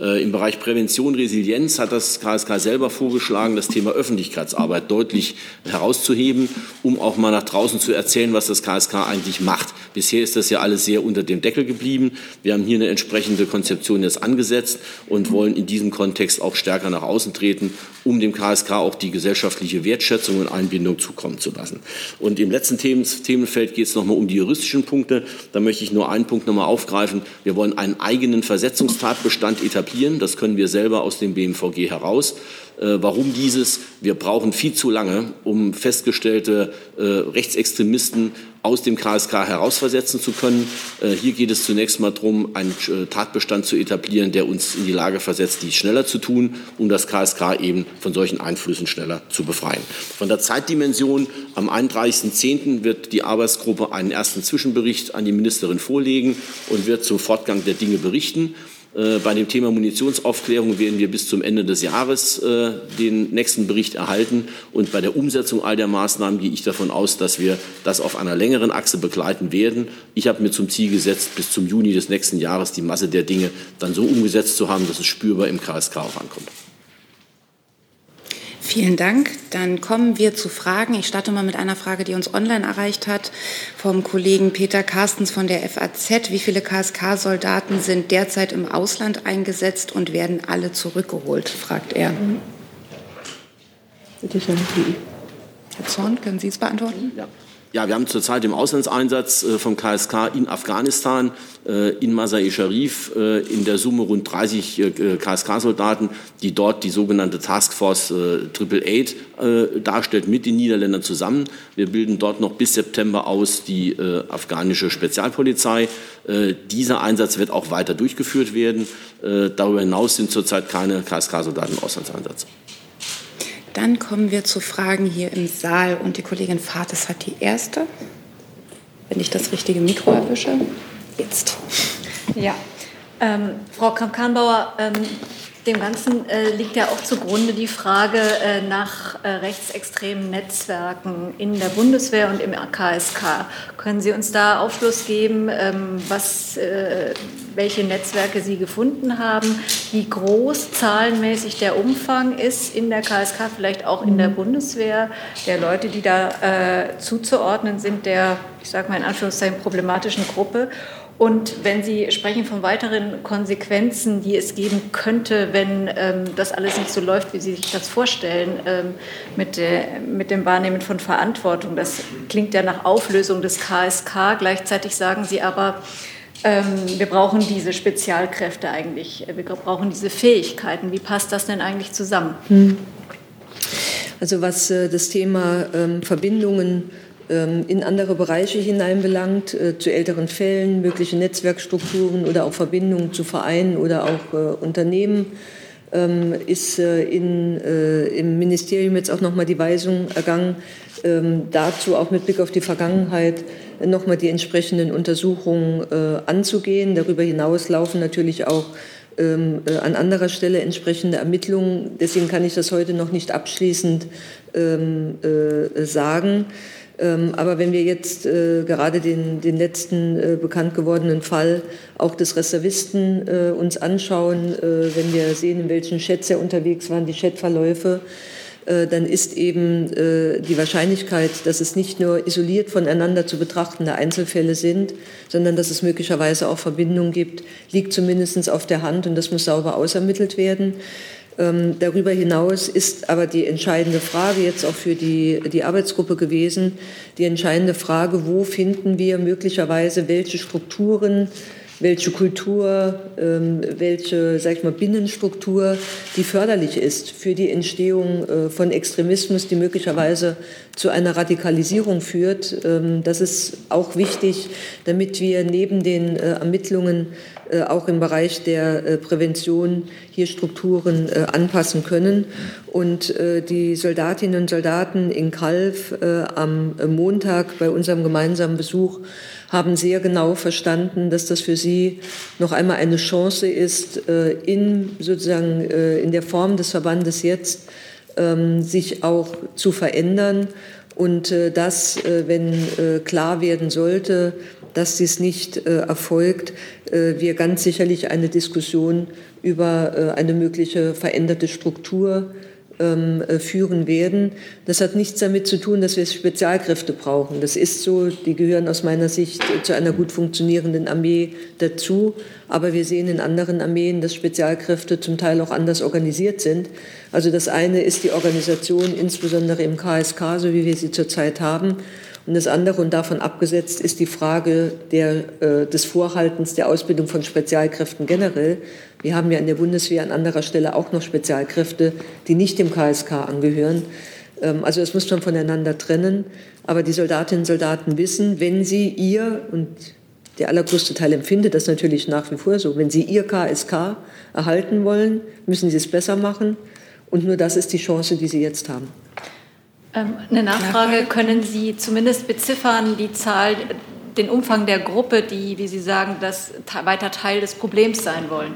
Äh, Im Bereich Prävention, Resilienz hat das KSK selber vorgeschlagen, das Thema Öffentlichkeitsarbeit deutlich herauszuheben, um auch mal nach draußen zu erzählen, was das KSK eigentlich macht. Bisher ist das ja alles sehr unter dem Deckel geblieben. Wir haben hier eine entsprechende Konzeption jetzt angesetzt und wollen in diesem Kontext auch stärker nach außen treten, um dem KSK auch die gesellschaftliche Wertschätzung und Einbindung zukommen zu lassen. Und im letzten Themenfeld geht es nochmal um die juristischen Punkte. Da möchte ich nur einen Punkt nochmal aufgreifen. Wir wollen einen eigenen Versetzungstatbestand etablieren. Das können wir selber aus dem BMVG heraus. Äh, warum dieses? Wir brauchen viel zu lange, um festgestellte äh, Rechtsextremisten aus dem KSK herausversetzen zu können. Äh, hier geht es zunächst mal darum, einen Tatbestand zu etablieren, der uns in die Lage versetzt, dies schneller zu tun, um das KSK eben von solchen Einflüssen schneller zu befreien. Von der Zeitdimension am 31.10. wird die Arbeitsgruppe einen ersten Zwischenbericht an die Ministerin vorlegen und wird zum Fortgang der Dinge berichten. Äh, bei dem Thema Munitionsaufklärung werden wir bis zum Ende des Jahres äh, den nächsten Bericht erhalten. Und bei der Umsetzung all der Maßnahmen gehe ich davon aus, dass wir das auf einer längeren Achse begleiten werden. Ich habe mir zum Ziel gesetzt, bis zum Juni des nächsten Jahres die Masse der Dinge dann so umgesetzt zu haben, dass es spürbar im KSK auch ankommt. Vielen Dank. Dann kommen wir zu Fragen. Ich starte mal mit einer Frage, die uns online erreicht hat, vom Kollegen Peter Carstens von der FAZ. Wie viele KSK-Soldaten sind derzeit im Ausland eingesetzt und werden alle zurückgeholt, fragt er. Bitte schön. Herr Zorn, können Sie es beantworten? Ja. Ja, wir haben zurzeit im Auslandseinsatz äh, vom KSK in Afghanistan, äh, in Masai Sharif, äh, in der Summe rund 30 KSK-Soldaten, die dort die sogenannte Taskforce Triple Eight darstellt, mit den Niederländern zusammen. Wir bilden dort noch bis September aus die afghanische Spezialpolizei. Dieser Einsatz wird auch weiter durchgeführt werden. Darüber hinaus sind zurzeit keine KSK-Soldaten im Auslandseinsatz. Dann kommen wir zu Fragen hier im Saal und die Kollegin Fates hat die erste. Wenn ich das richtige Mikro erwische. Jetzt. Ja. Ähm, Frau Kramp-Karrenbauer, ähm, dem Ganzen äh, liegt ja auch zugrunde die Frage äh, nach äh, rechtsextremen Netzwerken in der Bundeswehr und im KSK. Können Sie uns da Aufschluss geben, ähm, was, äh, welche Netzwerke Sie gefunden haben, wie groß zahlenmäßig der Umfang ist in der KSK, vielleicht auch in der mhm. Bundeswehr, der Leute, die da äh, zuzuordnen sind, der, ich sage mal in Anführungszeichen, problematischen Gruppe? Und wenn Sie sprechen von weiteren Konsequenzen, die es geben könnte, wenn ähm, das alles nicht so läuft, wie Sie sich das vorstellen, ähm, mit, der, mit dem Wahrnehmen von Verantwortung, das klingt ja nach Auflösung des KSK. Gleichzeitig sagen Sie aber, ähm, wir brauchen diese Spezialkräfte eigentlich, wir brauchen diese Fähigkeiten. Wie passt das denn eigentlich zusammen? Hm. Also was äh, das Thema ähm, Verbindungen in andere Bereiche hineinbelangt, äh, zu älteren Fällen, mögliche Netzwerkstrukturen oder auch Verbindungen zu Vereinen oder auch äh, Unternehmen, ähm, ist äh, in, im Ministerium jetzt auch nochmal die Weisung ergangen, ähm, dazu auch mit Blick auf die Vergangenheit nochmal die entsprechenden Untersuchungen anzugehen. Darüber hinaus laufen natürlich auch ähm, an anderer Stelle entsprechende Ermittlungen. Deswegen kann ich das heute noch nicht abschließend ähm, sagen. Ähm, aber wenn wir jetzt äh, gerade den, den letzten äh, bekannt gewordenen Fall auch des Reservisten äh, uns anschauen, äh, wenn wir sehen, in welchen Chats er unterwegs waren, die Chatverläufe, äh, dann ist eben äh, die Wahrscheinlichkeit, dass es nicht nur isoliert voneinander zu betrachtende Einzelfälle sind, sondern dass es möglicherweise auch Verbindungen gibt, liegt zumindest auf der Hand und das muss sauber ausermittelt werden. Ähm, darüber hinaus ist aber die entscheidende Frage jetzt auch für die, die Arbeitsgruppe gewesen, die entscheidende Frage, wo finden wir möglicherweise welche Strukturen, welche Kultur, ähm, welche sag ich mal, Binnenstruktur, die förderlich ist für die Entstehung äh, von Extremismus, die möglicherweise zu einer Radikalisierung führt. Ähm, das ist auch wichtig, damit wir neben den äh, Ermittlungen auch im Bereich der äh, Prävention hier Strukturen äh, anpassen können. Und die Soldatinnen und Soldaten in Kalf am Montag bei unserem gemeinsamen Besuch haben sehr genau verstanden, dass das für sie noch einmal eine Chance ist, in sozusagen in der Form des Verbandes jetzt ähm, sich auch zu verändern und das, wenn klar werden sollte, dass dies nicht äh, erfolgt, äh, wir ganz sicherlich eine Diskussion über äh, eine mögliche veränderte Struktur ähm, äh, führen werden. Das hat nichts damit zu tun, dass wir Spezialkräfte brauchen. Das ist so, die gehören aus meiner Sicht zu einer gut funktionierenden Armee dazu. Aber wir sehen in anderen Armeen, dass Spezialkräfte zum Teil auch anders organisiert sind. Also das eine ist die Organisation, insbesondere im KSK, so wie wir sie zurzeit haben. Und das andere und davon abgesetzt ist die Frage der, äh, des Vorhaltens der Ausbildung von Spezialkräften generell. Wir haben ja in der Bundeswehr an anderer Stelle auch noch Spezialkräfte, die nicht dem KSK angehören. Ähm, also das muss man voneinander trennen. Aber die Soldatinnen und Soldaten wissen, wenn sie ihr, und der allergrößte Teil empfindet das natürlich nach wie vor so, wenn sie ihr KSK erhalten wollen, müssen sie es besser machen. Und nur das ist die Chance, die sie jetzt haben. Ähm, eine Nachfrage, können Sie zumindest beziffern, die Zahl, den Umfang der Gruppe, die, wie Sie sagen, das weiter Teil des Problems sein wollen?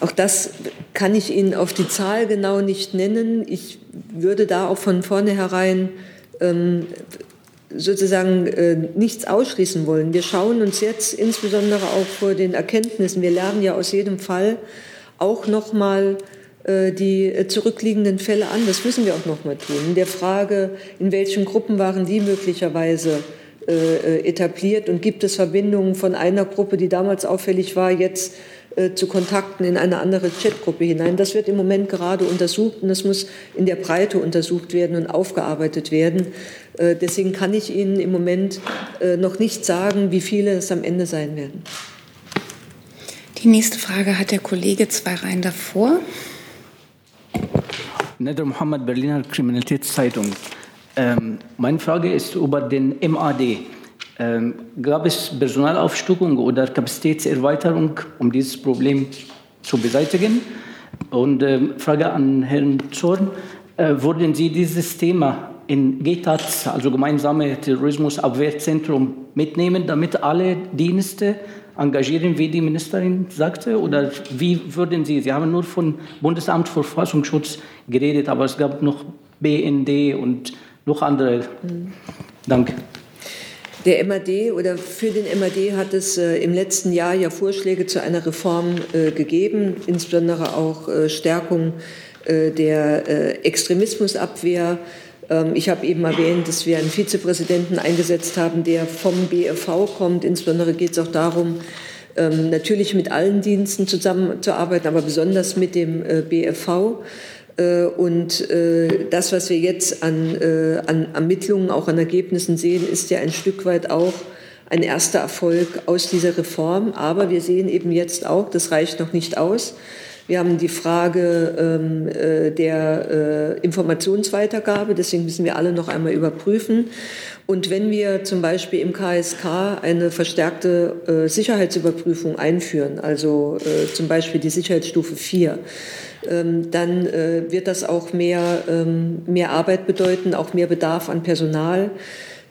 Auch das kann ich Ihnen auf die Zahl genau nicht nennen. Ich würde da auch von vornherein ähm, sozusagen äh, nichts ausschließen wollen. Wir schauen uns jetzt insbesondere auch vor den Erkenntnissen, wir lernen ja aus jedem Fall auch noch mal äh, die äh, zurückliegenden Fälle an. Das müssen wir auch noch mal tun. In der Frage, in welchen Gruppen waren die möglicherweise äh, etabliert und gibt es Verbindungen von einer Gruppe, die damals auffällig war, jetzt zu Kontakten in eine andere Chatgruppe hinein. Das wird im Moment gerade untersucht und das muss in der Breite untersucht werden und aufgearbeitet werden. Deswegen kann ich Ihnen im Moment noch nicht sagen, wie viele es am Ende sein werden. Die nächste Frage hat der Kollege zwei Reihen davor. Nedr Mohammed, Berliner Kriminalitätszeitung. Ähm, meine Frage ist über den MAD. Ähm, gab es Personalaufstockung oder Kapazitätserweiterung, um dieses Problem zu beseitigen? Und ähm, Frage an Herrn Zorn, äh, würden Sie dieses Thema in GTAT, also gemeinsame Terrorismusabwehrzentrum, mitnehmen, damit alle Dienste engagieren, wie die Ministerin sagte? Oder wie würden Sie, Sie haben nur von Bundesamt für Verfassungsschutz geredet, aber es gab noch BND und noch andere. Mhm. Danke. Der MAD oder für den MAD hat es äh, im letzten Jahr ja Vorschläge zu einer Reform äh, gegeben, insbesondere auch äh, Stärkung äh, der äh, Extremismusabwehr ich habe eben erwähnt, dass wir einen Vizepräsidenten eingesetzt haben, der vom BFV kommt. Insbesondere geht es auch darum, ähm, natürlich mit allen Diensten zusammenzuarbeiten, aber besonders mit dem äh, BFV. Äh, und äh, das, was wir jetzt an, an Ermittlungen, auch an Ergebnissen sehen, ist ja ein Stück weit auch ein erster Erfolg aus dieser Reform. Aber wir sehen eben jetzt auch, das reicht noch nicht aus. Wir haben die Frage ähm, äh, der äh, Informationsweitergabe, deswegen müssen wir alle noch einmal überprüfen. Und wenn wir zum Beispiel im KSK eine verstärkte äh, Sicherheitsüberprüfung einführen, also äh, zum Beispiel die Sicherheitsstufe 4, ähm, dann äh, wird das auch mehr, ähm, mehr Arbeit bedeuten, auch mehr Bedarf an Personal.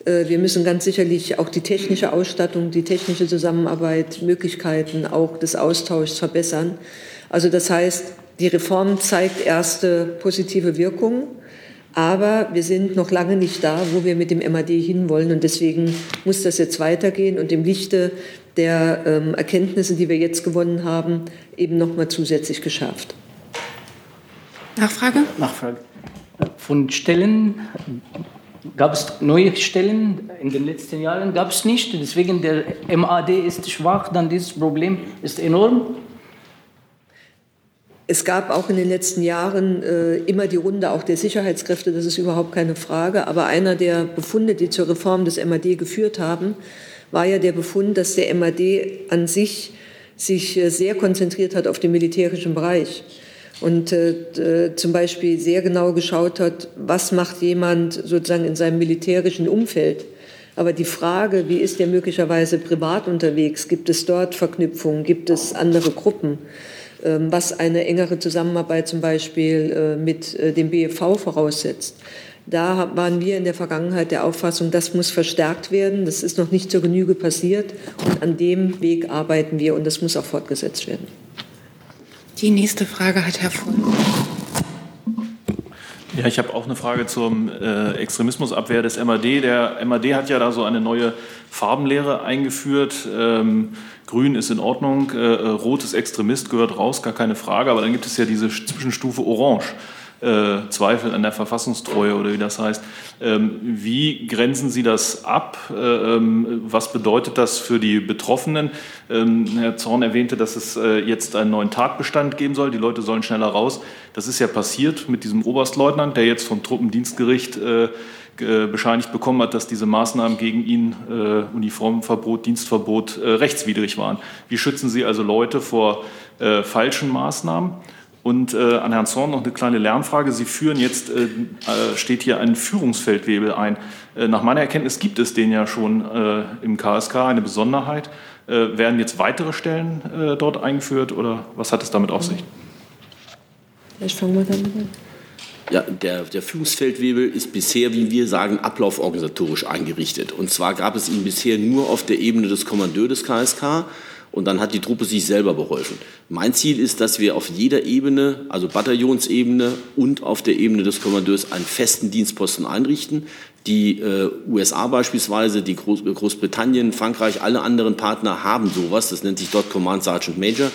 Äh, wir müssen ganz sicherlich auch die technische Ausstattung, die technische Zusammenarbeit, Möglichkeiten auch des Austauschs verbessern. Also das heißt, die Reform zeigt erste positive Wirkungen, aber wir sind noch lange nicht da, wo wir mit dem MAD hinwollen. Und deswegen muss das jetzt weitergehen und im Lichte der ähm, Erkenntnisse, die wir jetzt gewonnen haben, eben noch mal zusätzlich geschärft. Nachfrage? Nachfrage. Von Stellen gab es neue Stellen in den letzten Jahren gab es nicht. Deswegen der MAD ist schwach, dann dieses Problem ist enorm. Es gab auch in den letzten Jahren äh, immer die Runde auch der Sicherheitskräfte, das ist überhaupt keine Frage. Aber einer der Befunde, die zur Reform des MAD geführt haben, war ja der Befund, dass der MAD an sich sich äh, sehr konzentriert hat auf den militärischen Bereich und äh, zum Beispiel sehr genau geschaut hat, was macht jemand sozusagen in seinem militärischen Umfeld. Aber die Frage, wie ist der möglicherweise privat unterwegs? Gibt es dort Verknüpfungen? Gibt es andere Gruppen? Ähm, was eine engere Zusammenarbeit zum Beispiel äh, mit äh, dem BFV voraussetzt. Da waren wir in der Vergangenheit der Auffassung, das muss verstärkt werden. Das ist noch nicht zur Genüge passiert. Und an dem Weg arbeiten wir und das muss auch fortgesetzt werden. Die nächste Frage hat Herr Voll. Ja, ich habe auch eine Frage zum äh, Extremismusabwehr des MAD. Der MAD hat ja da so eine neue Farbenlehre eingeführt. Ähm, Grün ist in Ordnung, äh, Rot ist Extremist, gehört raus, gar keine Frage. Aber dann gibt es ja diese Zwischenstufe Orange äh, Zweifel an der Verfassungstreue oder wie das heißt. Ähm, wie grenzen Sie das ab? Äh, ähm, was bedeutet das für die Betroffenen? Ähm, Herr Zorn erwähnte, dass es äh, jetzt einen neuen Tatbestand geben soll. Die Leute sollen schneller raus. Das ist ja passiert mit diesem Oberstleutnant, der jetzt vom Truppendienstgericht bescheinigt bekommen hat, dass diese Maßnahmen gegen ihn, Uniformverbot, Dienstverbot, rechtswidrig waren. Wie schützen Sie also Leute vor falschen Maßnahmen? Und äh, an Herrn Zorn noch eine kleine Lernfrage. Sie führen jetzt, äh, äh steht hier ein Führungsfeldwebel ein. Äh, nach meiner Erkenntnis gibt es den ja schon äh, im KSK, eine Besonderheit. Äh, werden jetzt weitere Stellen dort eingeführt oder was hat es damit auf sich? Ich fange mal damit an. Ja, der, der Führungsfeldwebel ist bisher, wie wir sagen, ablauforganisatorisch eingerichtet. Und zwar gab es ihn bisher nur auf der Ebene des Kommandeurs des KSK und dann hat die Truppe sich selber beholfen. Mein Ziel ist, dass wir auf jeder Ebene, also Bataillonsebene und auf der Ebene des Kommandeurs, einen festen Dienstposten einrichten. Die äh, USA beispielsweise, die Groß Großbritannien, Frankreich, alle anderen Partner haben sowas. Das nennt sich dort Command Sergeant Major.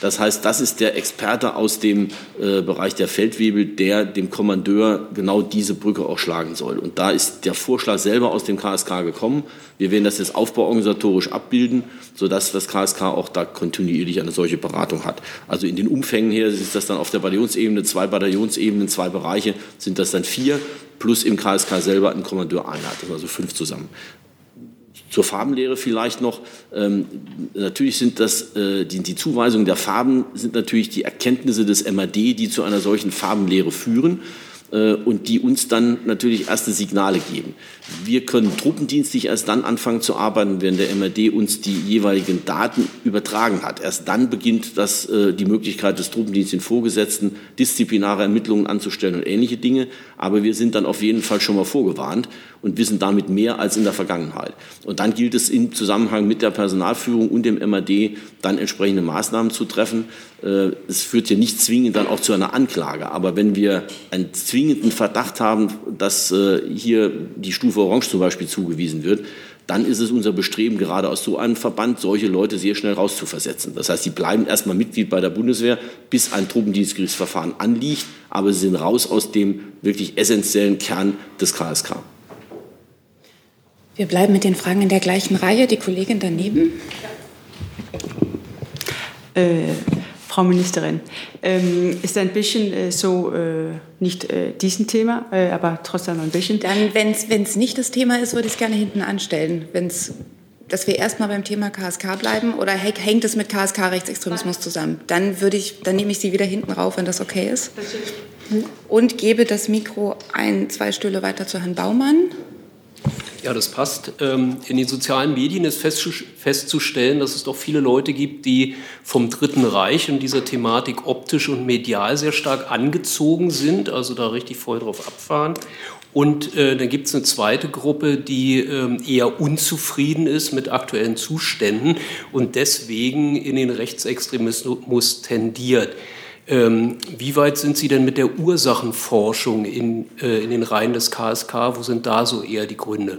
Das heißt, das ist der Experte aus dem äh, Bereich der Feldwebel, der dem Kommandeur genau diese Brücke auch schlagen soll. Und da ist der Vorschlag selber aus dem KSK gekommen. Wir werden das jetzt aufbauorganisatorisch abbilden, sodass das KSK auch da kontinuierlich eine solche Beratung hat. Also in den Umfängen her ist das dann auf der Bataillonsebene, zwei Bataillonsebenen, zwei Bereiche, sind das dann vier plus im KSK selber ein Kommandeur Einheit, also fünf zusammen. Zur Farbenlehre vielleicht noch. Ähm, natürlich sind das äh, die, die Zuweisungen der Farben sind natürlich die Erkenntnisse des MAD, die zu einer solchen Farbenlehre führen. Äh, und die uns dann natürlich erste Signale geben. Wir können truppendienstlich erst dann anfangen zu arbeiten, wenn der MRD uns die jeweiligen Daten übertragen hat. Erst dann beginnt das, äh, die Möglichkeit des Truppendienstes den Vorgesetzten, disziplinare Ermittlungen anzustellen und ähnliche Dinge. Aber wir sind dann auf jeden Fall schon mal vorgewarnt und wissen damit mehr als in der Vergangenheit. Und dann gilt es im Zusammenhang mit der Personalführung und dem MAD dann entsprechende Maßnahmen zu treffen. Äh, es führt ja nicht zwingend dann auch zu einer Anklage. Aber wenn wir einen zwingenden Verdacht haben, dass äh, hier die Stufe Orange zum Beispiel zugewiesen wird, dann ist es unser Bestreben, gerade aus so einem Verband solche Leute sehr schnell rauszuversetzen. Das heißt, sie bleiben erstmal Mitglied bei der Bundeswehr, bis ein Truppendienstgerichtsverfahren anliegt, aber sie sind raus aus dem wirklich essentiellen Kern des KSK. Wir bleiben mit den Fragen in der gleichen Reihe. Die Kollegin daneben. Äh, Frau Ministerin, ähm, ist ein bisschen äh, so äh, nicht äh, diesen Thema, äh, aber trotzdem ein bisschen. Dann, wenn es nicht das Thema ist, würde ich es gerne hinten anstellen. Wenn's, dass wir erstmal beim Thema KSK bleiben oder hängt es mit KSK-Rechtsextremismus zusammen? Dann, würde ich, dann nehme ich Sie wieder hinten rauf, wenn das okay ist. Und gebe das Mikro ein, zwei Stühle weiter zu Herrn Baumann. Ja, das passt. Ähm, in den sozialen Medien ist festzustellen, dass es doch viele Leute gibt, die vom Dritten Reich und dieser Thematik optisch und medial sehr stark angezogen sind, also da richtig voll drauf abfahren Und äh, dann gibt es eine zweite Gruppe, die äh, eher unzufrieden ist mit aktuellen Zuständen und deswegen in den Rechtsextremismus tendiert. Ähm, wie weit sind Sie denn mit der Ursachenforschung in, äh, in den Reihen des KSK? Wo sind da so eher die Gründe?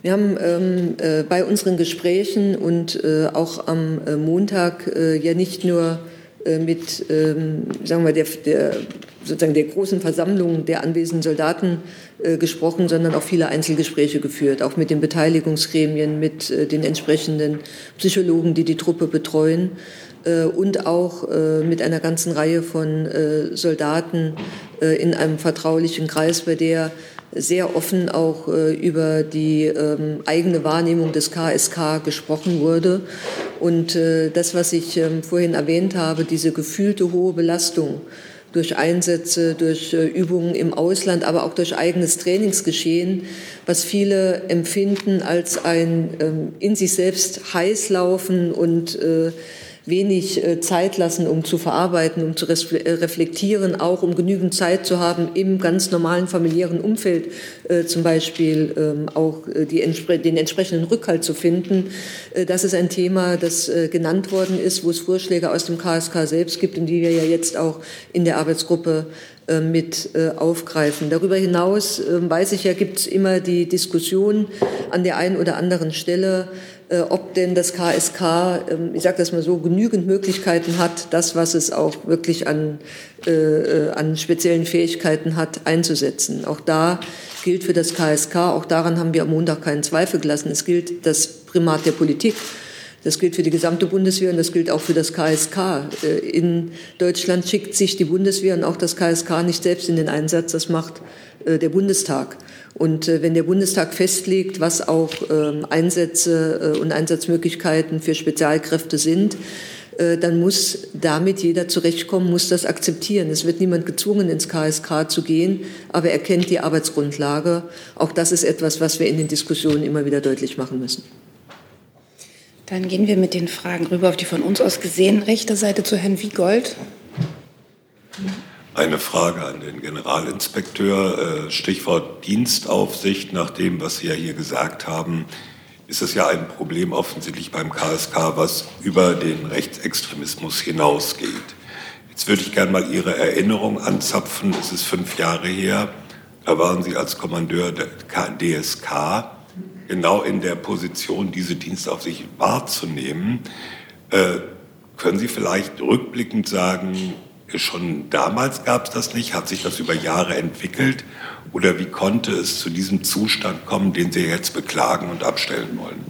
Wir haben ähm, äh, bei unseren Gesprächen und äh, auch am äh, Montag äh, ja nicht nur äh, mit, ähm, sagen wir, der, der, sozusagen der großen Versammlung der anwesenden Soldaten äh, gesprochen, sondern auch viele Einzelgespräche geführt, auch mit den Beteiligungsgremien, mit äh, den entsprechenden Psychologen, die die Truppe betreuen und auch äh, mit einer ganzen Reihe von äh, Soldaten in einem vertraulichen Kreis, bei der sehr offen auch äh, über die ähm, eigene Wahrnehmung des KSK gesprochen wurde. Und äh, das, was ich ähm, vorhin erwähnt habe, diese gefühlte hohe Belastung durch Einsätze, durch äh, Übungen im Ausland, aber auch durch eigenes Trainingsgeschehen, was viele empfinden als ein ähm, in sich selbst heiß laufen und äh, wenig äh, Zeit lassen, um zu verarbeiten, um zu äh, reflektieren, auch um genügend Zeit zu haben, im ganz normalen familiären Umfeld äh, zum Beispiel ähm, auch die, den entsprechenden Rückhalt zu finden. Das ist ein Thema, das genannt worden ist, wo es Vorschläge aus dem KSK selbst gibt und die wir ja jetzt auch in der Arbeitsgruppe mit aufgreifen. Darüber hinaus ähm, weiß ich ja, gibt es immer die Diskussion an der einen oder anderen Stelle, ob denn das KSK, ähm, ich sage das mal so, genügend Möglichkeiten hat, das, was es auch wirklich an, äh, äh, an speziellen Fähigkeiten hat, einzusetzen. Auch da gilt für das KSK, auch daran haben wir am Montag keinen Zweifel gelassen, es gilt das Primat der Politik. Das gilt für die gesamte Bundeswehr und das gilt auch für das KSK. In Deutschland schickt sich die Bundeswehr und auch das KSK nicht selbst in den Einsatz, das macht der Bundestag. Und äh, wenn der Bundestag festlegt, was auch ähm, Einsätze äh, und Einsatzmöglichkeiten für Spezialkräfte sind, äh, dann muss damit jeder zurechtkommen, muss das akzeptieren. Es wird niemand gezwungen, ins KSK zu gehen, aber er kennt die Arbeitsgrundlage. Auch das ist etwas, was wir in den Diskussionen immer wieder deutlich machen müssen. Dann gehen wir mit den Fragen rüber auf die von uns aus gesehen rechte Seite zu Herrn Wiegold. Eine Frage an den Generalinspekteur. Äh, Stichwort Dienstaufsicht. Nach dem, was Sie ja hier gesagt haben, ist es ja ein Problem offensichtlich beim KSK, was über den Rechtsextremismus hinausgeht. Jetzt würde ich gerne mal Ihre Erinnerung anzapfen. Es ist fünf Jahre her. Da waren Sie als Kommandeur der DSK genau in der Position, diese Dienstaufsicht wahrzunehmen. Äh, können Sie vielleicht rückblickend sagen, Schon damals gab es das nicht. Hat sich das über Jahre entwickelt? Oder wie konnte es zu diesem Zustand kommen, den Sie jetzt beklagen und abstellen wollen?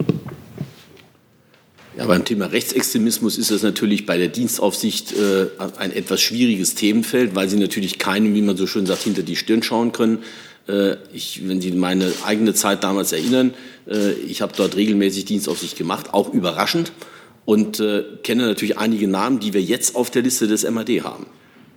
Ja, beim Thema Rechtsextremismus ist das natürlich bei der Dienstaufsicht äh, ein etwas schwieriges Themenfeld, weil Sie natürlich keinem, wie man so schön sagt, hinter die Stirn schauen können. Äh, ich, wenn Sie meine eigene Zeit damals erinnern, äh, ich habe dort regelmäßig Dienstaufsicht gemacht, auch überraschend und äh, kenne natürlich einige Namen, die wir jetzt auf der Liste des MAD haben.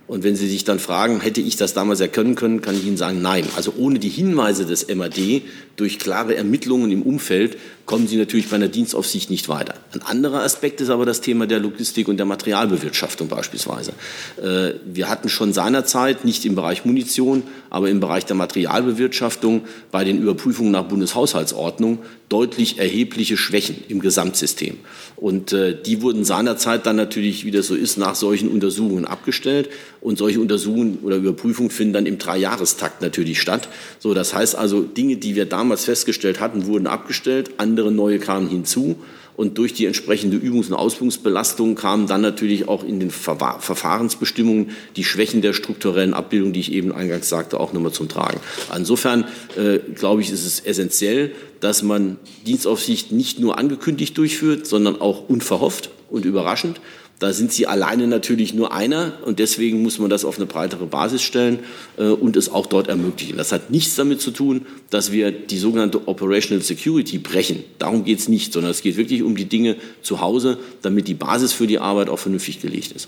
Und wenn Sie sich dann fragen, hätte ich das damals erkennen können, kann ich Ihnen sagen, nein. Also ohne die Hinweise des MAD durch klare Ermittlungen im Umfeld kommen Sie natürlich bei einer Dienstaufsicht nicht weiter. Ein anderer Aspekt ist aber das Thema der Logistik und der Materialbewirtschaftung beispielsweise. Äh, wir hatten schon seinerzeit, nicht im Bereich Munition, aber im Bereich der Materialbewirtschaftung bei den Überprüfungen nach Bundeshaushaltsordnung deutlich erhebliche Schwächen im Gesamtsystem. Und äh, die wurden seinerzeit dann natürlich, wie das so ist, nach solchen Untersuchungen abgestellt. Und solche Untersuchungen oder Überprüfungen finden dann im Dreijahrestakt natürlich statt. So, das heißt also, Dinge, die wir damals festgestellt hatten, wurden abgestellt, andere neue kamen hinzu. Und durch die entsprechende Übungs- und Ausbildungsbelastung kamen dann natürlich auch in den Ver Verfahrensbestimmungen die Schwächen der strukturellen Abbildung, die ich eben eingangs sagte, auch nochmal zum Tragen. Insofern äh, glaube ich, ist es essentiell, dass man Dienstaufsicht nicht nur angekündigt durchführt, sondern auch unverhofft und überraschend. Da sind sie alleine natürlich nur einer und deswegen muss man das auf eine breitere Basis stellen äh, und es auch dort ermöglichen. Das hat nichts damit zu tun, dass wir die sogenannte Operational Security brechen. Darum geht es nicht, sondern es geht wirklich um die Dinge zu Hause, damit die Basis für die Arbeit auch vernünftig gelegt ist.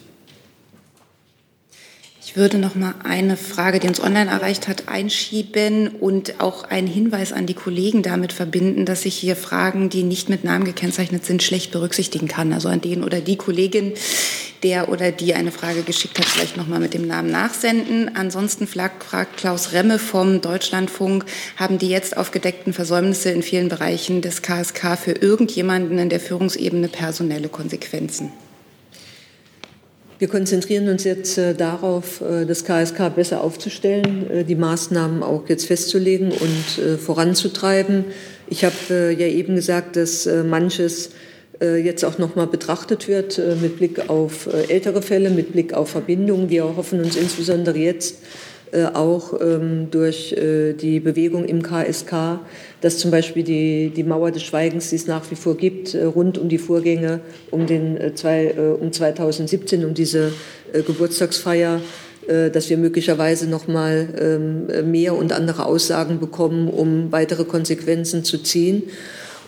Ich würde noch mal eine Frage, die uns online erreicht hat, einschieben und auch einen Hinweis an die Kollegen damit verbinden, dass ich hier Fragen, die nicht mit Namen gekennzeichnet sind, schlecht berücksichtigen kann. Also an den oder die Kollegin, der oder die eine Frage geschickt hat, vielleicht nochmal mit dem Namen nachsenden. Ansonsten fragt Klaus Remme vom Deutschlandfunk, haben die jetzt aufgedeckten Versäumnisse in vielen Bereichen des KSK für irgendjemanden in der Führungsebene personelle Konsequenzen? Wir konzentrieren uns jetzt äh, darauf, äh, das KSK besser aufzustellen, äh, die Maßnahmen auch jetzt festzulegen und voranzutreiben. Ich habe ja eben gesagt, dass manches jetzt auch noch mal betrachtet wird mit Blick auf ältere Fälle, mit Blick auf Verbindungen. Wir hoffen uns insbesondere jetzt auch ähm, durch äh, die Bewegung im KSK, dass zum Beispiel die, die Mauer des Schweigens, die es nach wie vor gibt, äh, rund um die Vorgänge um, den, zwei, um 2017, um diese Geburtstagsfeier, dass wir möglicherweise noch mal ähm, mehr und andere Aussagen bekommen, um weitere Konsequenzen zu ziehen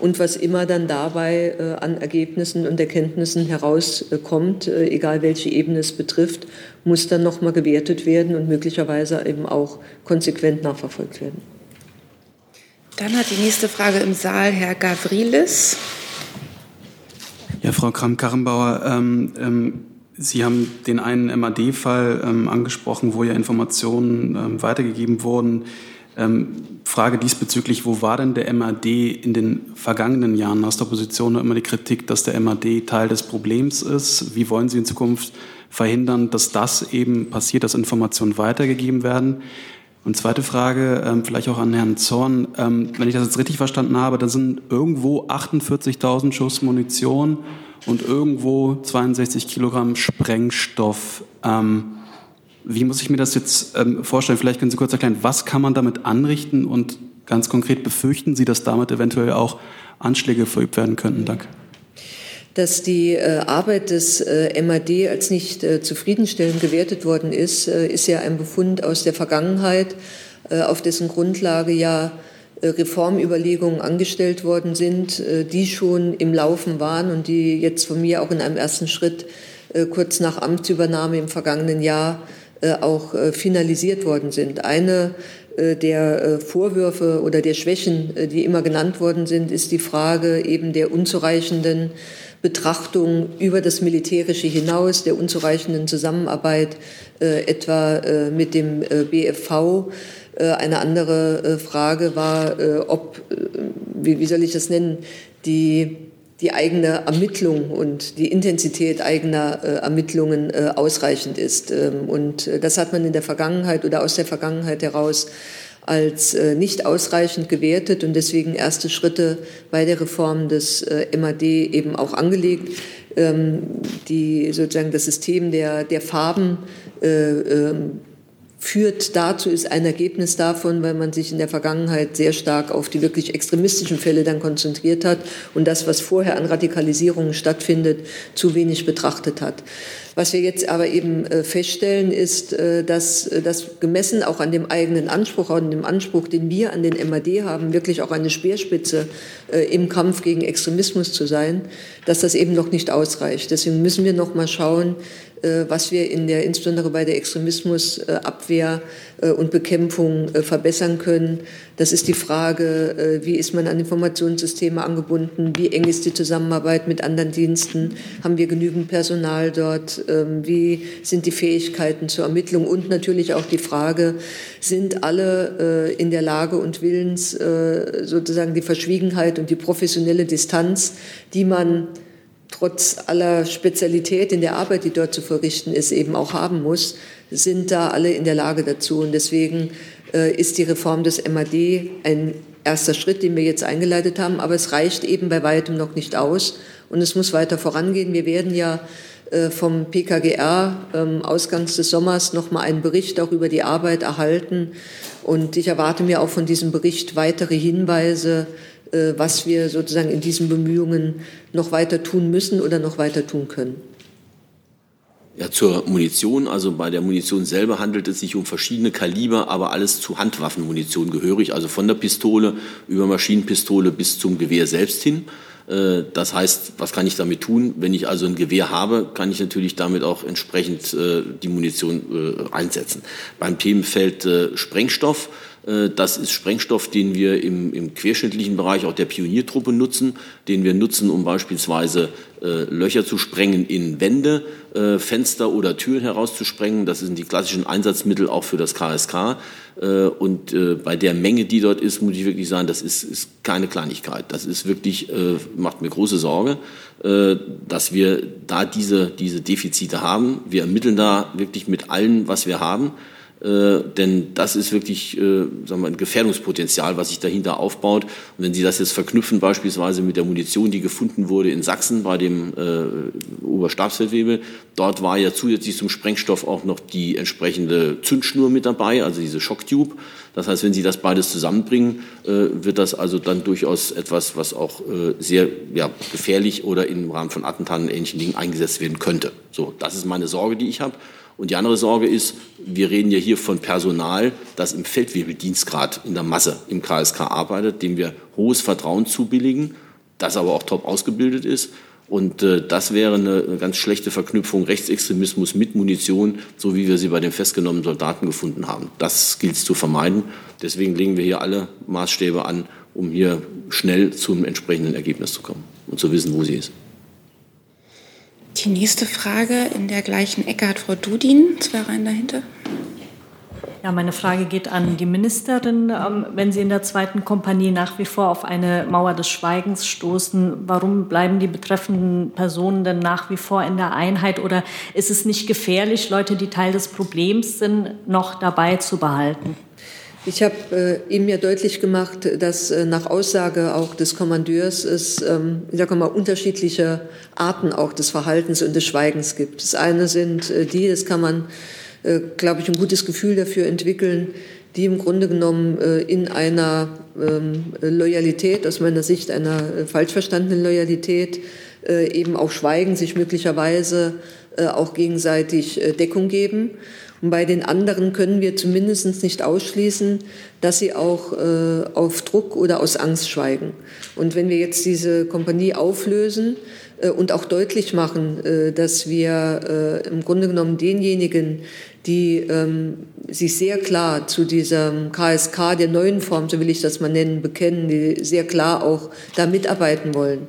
und was immer dann dabei äh, an Ergebnissen und Erkenntnissen herauskommt, äh, egal welche Ebene es betrifft, muss dann nochmal gewertet werden und möglicherweise eben auch konsequent nachverfolgt werden. Dann hat die nächste Frage im Saal Herr Gavrilis. Ja, Frau Kramp-Karrenbauer, ähm, ähm, Sie haben den einen MAD-Fall ähm, angesprochen, wo ja Informationen ähm, weitergegeben wurden. Ähm, Frage diesbezüglich, wo war denn der MAD in den vergangenen Jahren? Aus der Opposition immer die Kritik, dass der MAD Teil des Problems ist. Wie wollen Sie in Zukunft verhindern, dass das eben passiert, dass Informationen weitergegeben werden? Und zweite Frage, ähm, vielleicht auch an Herrn Zorn. Ähm, wenn ich das jetzt richtig verstanden habe, da sind irgendwo 48.000 Schuss Munition und irgendwo 62 Kilogramm Sprengstoff. Ähm, wie muss ich mir das jetzt ähm, vorstellen? Vielleicht können Sie kurz erklären, was kann man damit anrichten und ganz konkret befürchten Sie, dass damit eventuell auch Anschläge verübt werden könnten? Danke. Dass die äh, Arbeit des äh, MAD als nicht äh, zufriedenstellend gewertet worden ist, äh, ist ja ein Befund aus der Vergangenheit, äh, auf dessen Grundlage ja äh, Reformüberlegungen angestellt worden sind, die schon im Laufen waren und die jetzt von mir auch in einem ersten Schritt kurz nach Amtsübernahme im vergangenen Jahr auch äh, finalisiert worden sind. Eine äh, der Vorwürfe oder der Schwächen, die immer genannt worden sind, ist die Frage eben der unzureichenden Betrachtung über das Militärische hinaus, der unzureichenden Zusammenarbeit etwa mit dem BFV. Eine andere Frage war, ob, wie soll ich das nennen, die die eigene Ermittlung und die Intensität eigener äh, Ermittlungen äh, ausreichend ist. Ähm, und äh, das hat man in der Vergangenheit oder aus der Vergangenheit heraus als äh, nicht ausreichend gewertet und deswegen erste Schritte bei der Reform des äh, MAD eben auch angelegt. Ähm, die sozusagen das System der, der Farben äh, ähm, führt dazu, ist ein Ergebnis davon, weil man sich in der Vergangenheit sehr stark auf die wirklich extremistischen Fälle dann konzentriert hat und das, was vorher an Radikalisierungen stattfindet, zu wenig betrachtet hat. Was wir jetzt aber eben äh, feststellen, ist, äh, dass äh, das gemessen auch an dem eigenen Anspruch, an dem Anspruch, den wir an den MAD haben, wirklich auch eine Speerspitze im Kampf gegen Extremismus zu sein, dass das eben noch nicht ausreicht. Deswegen müssen wir noch mal schauen, was wir in der, insbesondere bei der Extremismusabwehr äh, und Bekämpfung äh, verbessern können. Das ist die Frage, wie ist man an Informationssysteme angebunden? Wie eng ist die Zusammenarbeit mit anderen Diensten? Haben wir genügend Personal dort? Ähm, wie sind die Fähigkeiten zur Ermittlung? Und natürlich auch die Frage, sind alle in der Lage und willens, sozusagen die Verschwiegenheit und die professionelle Distanz, die man trotz aller Spezialität in der Arbeit, die dort zu verrichten ist, eben auch haben muss, sind da alle in der Lage dazu. Und deswegen äh, ist die Reform des MAD ein erster Schritt, den wir jetzt eingeleitet haben. Aber es reicht eben bei weitem noch nicht aus. Und es muss weiter vorangehen. Wir werden ja äh, vom PKGR ähm, ausgangs des Sommers noch mal einen Bericht auch über die Arbeit erhalten. Und ich erwarte mir auch von diesem Bericht weitere Hinweise, was wir sozusagen in diesen Bemühungen noch weiter tun müssen oder noch weiter tun können. Ja, zur Munition. Also bei der Munition selber handelt es sich um verschiedene Kaliber, aber alles zu Handwaffenmunition gehörig. Also von der Pistole über Maschinenpistole bis zum Gewehr selbst hin. Äh, das heißt, was kann ich damit tun? Wenn ich also ein Gewehr habe, kann ich natürlich damit auch entsprechend äh, die Munition einsetzen. Beim Themenfeld Sprengstoff Äh, das ist Sprengstoff, den wir im, im, querschnittlichen Bereich auch der Pioniertruppe nutzen, den wir nutzen, um beispielsweise äh, Löcher zu sprengen in Wände, äh, Fenster oder Türen herauszusprengen. Das sind die klassischen Einsatzmittel auch für das KSK. Äh, und äh, bei der Menge, die dort ist, muss ich wirklich sagen, das ist, ist keine Kleinigkeit. Das ist wirklich, äh, macht mir große Sorge, dass wir da diese, diese Defizite haben. Wir ermitteln da wirklich mit allen, was wir haben. Äh, denn das ist wirklich äh, sagen wir, ein Gefährdungspotenzial, was sich dahinter aufbaut. Und wenn Sie das jetzt verknüpfen beispielsweise mit der Munition, die gefunden wurde in Sachsen bei dem äh, Oberstabsfeldwebel, dort war ja zusätzlich zum Sprengstoff auch noch die entsprechende Zündschnur mit dabei, also diese Schocktube. Das heißt, wenn Sie das beides zusammenbringen, äh, wird das also dann durchaus etwas, was auch äh, sehr ja, gefährlich oder im Rahmen von Attentaten und ähnlichen Dingen eingesetzt werden könnte. So, das ist meine Sorge, die ich habe. Und die andere Sorge ist, wir reden ja hier von Personal, das im Feldwebeldienstgrad in der Masse im KSK arbeitet, dem wir hohes Vertrauen zubilligen, das aber auch top ausgebildet ist. Und äh, das wäre eine, eine, ganz schlechte Verknüpfung Rechtsextremismus mit Munition, so wie wir sie bei den festgenommenen Soldaten gefunden haben. Das gilt es zu vermeiden. Deswegen legen wir hier alle Maßstäbe an, um hier schnell zum entsprechenden Ergebnis zu kommen und zu wissen, wo sie ist. Die nächste Frage in der gleichen Ecke hat Frau Dudin, zwei Reihen dahinter. Ja, meine Frage geht an die Ministerin. Ähm, wenn Sie in der zweiten Kompanie nach wie vor auf eine Mauer des Schweigens stoßen, warum bleiben die betreffenden Personen denn nach wie vor in der Einheit? Oder ist es nicht gefährlich, Leute, die Teil des Problems sind, noch dabei zu behalten? Ich habe äh, ihm ja deutlich gemacht, dass äh, nach Aussage auch des Kommandeurs es, ähm, ich sage mal, unterschiedliche Arten auch des Verhaltens und des Schweigens gibt. Das eine sind äh, die, das kann man, äh, glaube ich, ein gutes Gefühl dafür entwickeln, die im Grunde genommen äh, in einer ähm, Loyalität, aus meiner Sicht einer äh, falsch verstandenen Loyalität, eben auch schweigen, sich möglicherweise auch gegenseitig Deckung geben. Und bei den anderen können wir zumindest nicht ausschließen, dass sie auch äh, auf Druck oder aus Angst schweigen. Und wenn wir jetzt diese Kompanie auflösen äh, und auch deutlich machen, äh, dass wir äh, im Grunde genommen denjenigen, die ähm, sich sehr klar zu diesem KSK der neuen Form, so will ich das mal nennen, bekennen, die sehr klar auch da mitarbeiten wollen,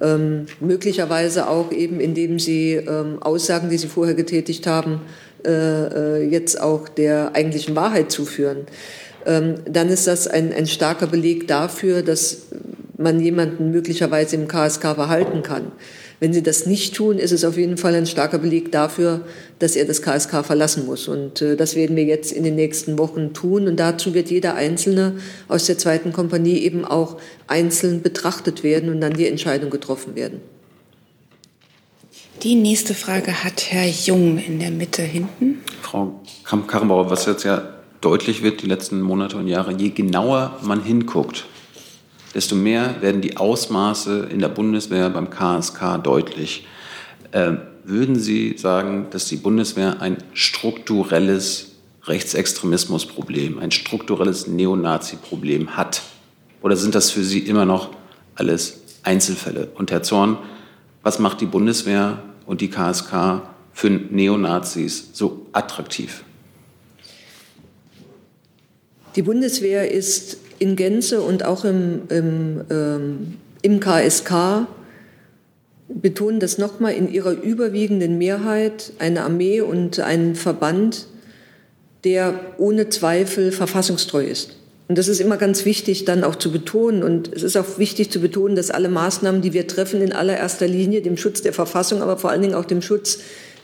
ähm, möglicherweise auch eben, indem sie ähm, Aussagen, die sie vorher getätigt haben, äh, äh, jetzt auch der eigentlichen Wahrheit zuführen, ähm, dann ist das ein, ein starker Beleg dafür, dass man jemanden möglicherweise im KSK verhalten kann. Wenn sie das nicht tun, ist es auf jeden Fall ein starker Beleg dafür, dass er das KSK verlassen muss. Und äh, das werden wir jetzt in den nächsten Wochen tun. Und dazu wird jeder Einzelne aus der zweiten Kompanie eben auch einzeln betrachtet werden und dann die Entscheidung getroffen werden. Die nächste Frage hat Herr Jung in der Mitte hinten. Frau Kramp-Karrenbauer, was jetzt ja deutlich wird, die letzten Monate und Jahre, je genauer man hinguckt, desto mehr werden die Ausmaße in der Bundeswehr beim KSK deutlich. Äh, würden Sie sagen, dass die Bundeswehr ein strukturelles Rechtsextremismusproblem, ein strukturelles Neonazi-Problem hat? Oder sind das für Sie immer noch alles Einzelfälle? Und Herr Zorn, was macht die Bundeswehr und die KSK für Neonazis so attraktiv? Die Bundeswehr ist in Gänze und auch im, im, ähm, im KSK betonen das nochmal in ihrer überwiegenden Mehrheit eine Armee und ein Verband, der ohne Zweifel verfassungstreu ist. Und das ist immer ganz wichtig dann auch zu betonen. Und es ist auch wichtig zu betonen, dass alle Maßnahmen, die wir treffen, in allererster Linie dem Schutz der Verfassung, aber vor allen Dingen auch dem Schutz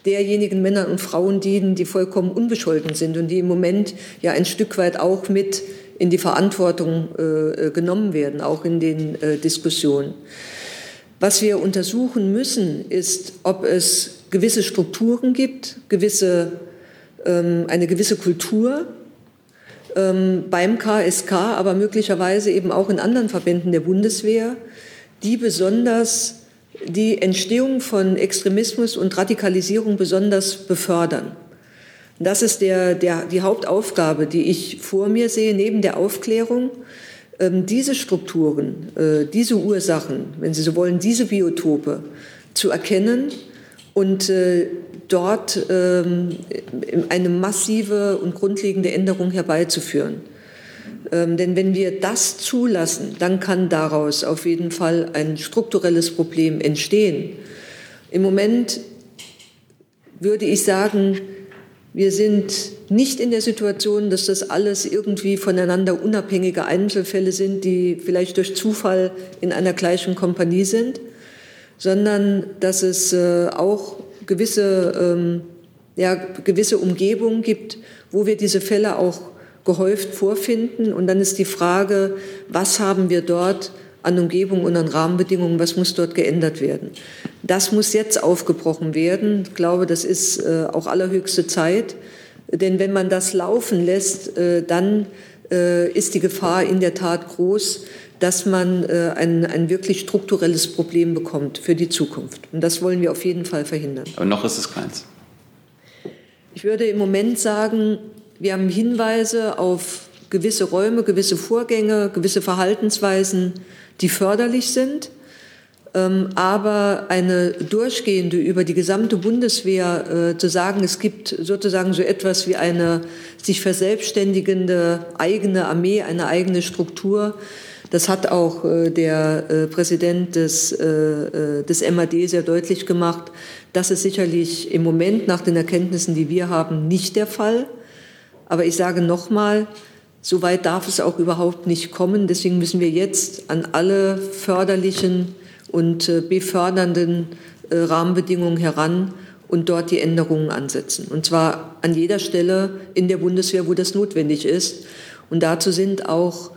derjenigen Männer und Frauen dienen, die vollkommen unbescholten sind und die im Moment ja ein Stück weit auch mit in die Verantwortung äh, genommen werden, auch in den äh, Diskussionen. Was wir untersuchen müssen, ist, ob es gewisse Strukturen gibt, gewisse, ähm, eine gewisse Kultur, ähm, beim KSK, aber möglicherweise eben auch in anderen Verbänden der Bundeswehr, die besonders die Entstehung von Extremismus und Radikalisierung besonders befördern. Das ist der, der, die Hauptaufgabe, die ich vor mir sehe, neben der Aufklärung, ähm, diese Strukturen, äh, diese Ursachen, wenn Sie so wollen, diese Biotope zu erkennen und äh, dort ähm, eine massive und grundlegende Änderung herbeizuführen. Ähm, denn wenn wir das zulassen, dann kann daraus auf jeden Fall ein strukturelles Problem entstehen. Im Moment würde ich sagen, wir sind nicht in der Situation, dass das alles irgendwie voneinander unabhängige Einzelfälle sind, die vielleicht durch Zufall in einer gleichen Kompanie sind, sondern dass es äh, auch gewisse, ähm, ja, gewisse Umgebungen gibt, wo wir diese Fälle auch gehäuft vorfinden. Und dann ist die Frage, was haben wir dort an Umgebung und an Rahmenbedingungen, was muss dort geändert werden. Das muss jetzt aufgebrochen werden. Ich glaube, das ist äh, auch allerhöchste Zeit. Denn wenn man das laufen lässt, äh, dann äh, ist die Gefahr in der Tat groß, dass man äh, ein, ein wirklich strukturelles Problem bekommt für die Zukunft. Und das wollen wir auf jeden Fall verhindern. Aber noch ist es keins. Ich würde im Moment sagen, wir haben Hinweise auf gewisse Räume, gewisse Vorgänge, gewisse Verhaltensweisen, die förderlich sind. Ähm, aber eine durchgehende über die gesamte Bundeswehr äh, zu sagen, es gibt sozusagen so etwas wie eine sich verselbstständigende eigene Armee, eine eigene Struktur, das hat auch äh, der äh, Präsident des, des MAD sehr deutlich gemacht. Das ist sicherlich im Moment nach den Erkenntnissen, die wir haben, nicht der Fall. Aber ich sage nochmal, so weit darf es auch überhaupt nicht kommen. Deswegen müssen wir jetzt an alle förderlichen und äh, befördernden äh, Rahmenbedingungen heran und dort die Änderungen ansetzen. Und zwar an jeder Stelle in der Bundeswehr, wo das notwendig ist. Und dazu sind auch äh,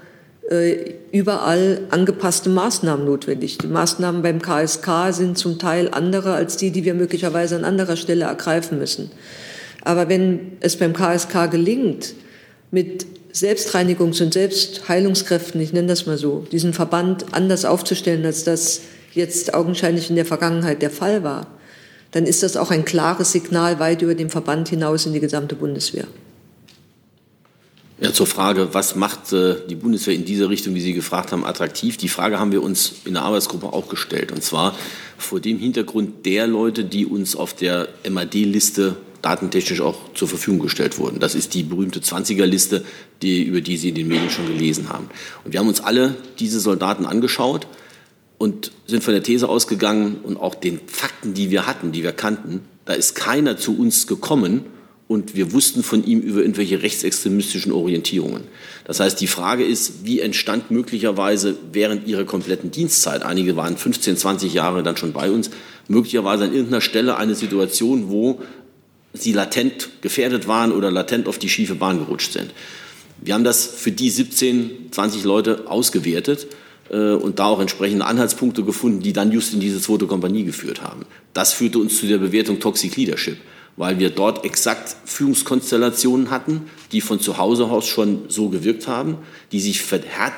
überall angepasste Maßnahmen notwendig. Die Maßnahmen beim KSK sind zum Teil andere als die, die wir möglicherweise an anderer Stelle ergreifen müssen. Aber wenn es beim KSK gelingt, mit Selbstreinigungs- und Selbstheilungskräften, ich nenne das mal so, diesen Verband anders aufzustellen, als das jetzt augenscheinlich in der Vergangenheit der Fall war, dann ist das auch ein klares Signal weit über den Verband hinaus in die gesamte Bundeswehr. Ja, zur Frage, was macht äh, die Bundeswehr in dieser Richtung, wie Sie gefragt haben, attraktiv? Die Frage haben wir uns in der Arbeitsgruppe auch gestellt. Und zwar vor dem Hintergrund der Leute, die uns auf der MAD-Liste datentechnisch auch zur Verfügung gestellt wurden. Das ist die berühmte 20er-Liste, die, über die Sie in den Medien schon gelesen haben. Und wir haben uns alle diese Soldaten angeschaut und sind von der These ausgegangen und auch den Fakten, die wir hatten, die wir kannten, da ist keiner zu uns gekommen und wir wussten von ihm über irgendwelche rechtsextremistischen Orientierungen. Das heißt, die Frage ist, wie entstand möglicherweise während ihrer kompletten Dienstzeit, einige waren 15, 20 Jahre dann schon bei uns, möglicherweise an irgendeiner Stelle eine Situation, wo sie latent gefährdet waren oder latent auf die schiefe Bahn gerutscht sind. Wir haben das für die 17, 20 Leute ausgewertet äh, und da auch entsprechende Anhaltspunkte gefunden, die dann just in diese zweite Kompanie geführt haben. Das führte uns zu der Bewertung Toxic Leadership, weil wir dort exakt Führungskonstellationen hatten, die von zu Hause aus schon so gewirkt haben, die sich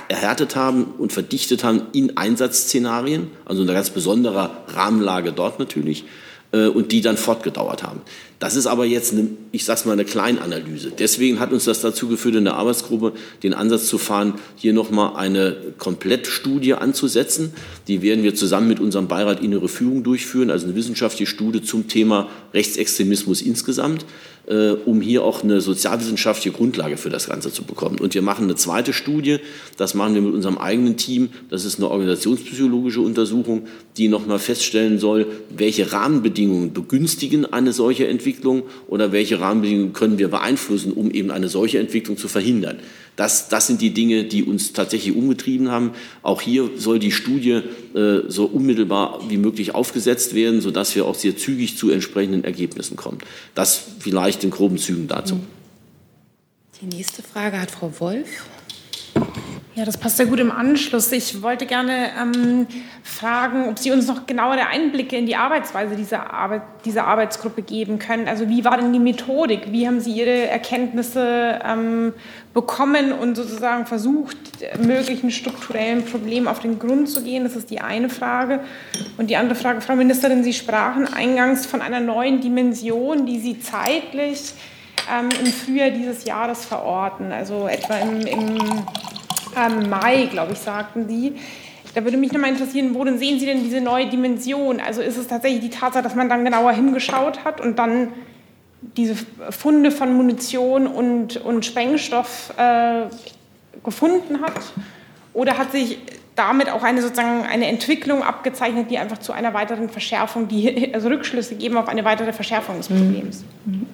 erhärtet haben und verdichtet haben in Einsatzszenarien, also in einer ganz besonderer Rahmenlage dort natürlich, äh, und die dann fortgedauert haben. Das ist aber jetzt, eine, ich sage mal, eine Kleinanalyse. Deswegen hat uns das dazu geführt, in der Arbeitsgruppe den Ansatz zu fahren, hier nochmal eine Komplettstudie anzusetzen. Die werden wir zusammen mit unserem Beirat Innere Führung durchführen, also eine wissenschaftliche Studie zum Thema Rechtsextremismus insgesamt äh, um hier auch eine sozialwissenschaftliche Grundlage für das Ganze zu bekommen. Und wir machen eine zweite Studie, das machen wir mit unserem eigenen Team, das ist eine organisationspsychologische Untersuchung, die nochmal feststellen soll, welche Rahmenbedingungen begünstigen eine solche Entwicklung oder welche Rahmenbedingungen können wir beeinflussen, um eben eine solche Entwicklung zu verhindern. Das, das sind die Dinge, die uns tatsächlich umgetrieben haben. Auch hier soll die Studie äh, so unmittelbar wie möglich aufgesetzt werden, sodass wir auch sehr zügig zu entsprechenden Ergebnissen kommen. Das vielleicht in groben Zügen dazu. Die nächste Frage hat Frau Wolf. Ja, das passt sehr gut im Anschluss. Ich wollte gerne ähm, fragen, ob Sie uns noch genauere Einblicke in die Arbeitsweise dieser, Arbeit, dieser Arbeitsgruppe geben können. Also wie war denn die Methodik? Wie haben Sie Ihre Erkenntnisse ähm, bekommen und sozusagen versucht, möglichen strukturellen Problemen auf den Grund zu gehen? Das ist die eine Frage. Und die andere Frage, Frau Ministerin, Sie sprachen eingangs von einer neuen Dimension, die Sie zeitlich ähm, im Frühjahr dieses Jahres verorten, also etwa im, im Mai, glaube ich, sagten Sie. Da würde mich nochmal interessieren, worin sehen Sie denn diese neue Dimension? Also ist es tatsächlich die Tatsache, dass man dann genauer hingeschaut hat und dann diese Funde von Munition und, und Sprengstoff äh, gefunden hat? Oder hat sich damit auch eine sozusagen eine Entwicklung abgezeichnet, die einfach zu einer weiteren Verschärfung, die also Rückschlüsse geben auf eine weitere Verschärfung des Problems? Mhm.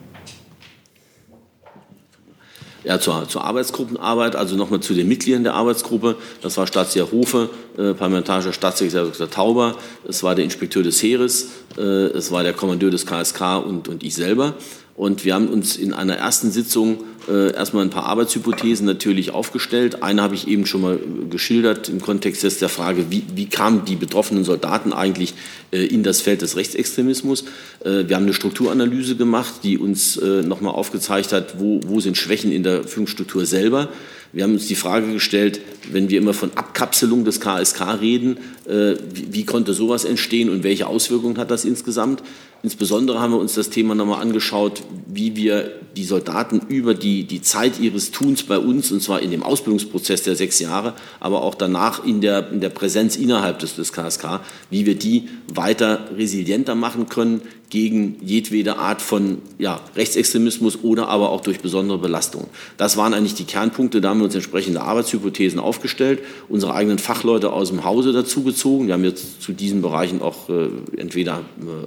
Ja, zur, zur Arbeitsgruppenarbeit, also nochmal zu den Mitgliedern der Arbeitsgruppe. Das war Staatssekretär Hofe, äh, parlamentarischer Staatssekretär Dr. Tauber, es war der Inspekteur des Heeres, äh, es war der Kommandeur des KSK und, und ich selber. Und wir haben uns in einer ersten Sitzung äh, erstmal ein paar Arbeitshypothesen natürlich aufgestellt. Eine habe ich eben schon mal geschildert im Kontext jetzt der Frage, wie, wie kamen die betroffenen Soldaten eigentlich äh, in das Feld des Rechtsextremismus. Äh, wir haben eine Strukturanalyse gemacht, die uns äh, nochmal aufgezeigt hat, wo, wo sind Schwächen in der Führungsstruktur selber. Wir haben uns die Frage gestellt, wenn wir immer von Abkapselung des KSK reden, äh, wie, wie, konnte sowas entstehen und welche Auswirkungen hat das insgesamt? Insbesondere haben wir uns das Thema nochmal angeschaut, wie wir die Soldaten über die, die Zeit ihres Tuns bei uns, und zwar in dem Ausbildungsprozess der sechs Jahre, aber auch danach in der, in der Präsenz innerhalb des, des KSK, wie wir die weiter resilienter machen können, gegen jedwede Art von ja, Rechtsextremismus oder aber auch durch besondere Belastungen. Das waren eigentlich die Kernpunkte. Da haben wir uns entsprechende Arbeitshypothesen aufgestellt, unsere eigenen Fachleute aus dem Hause dazugezogen. Wir haben jetzt zu diesen Bereichen auch äh, entweder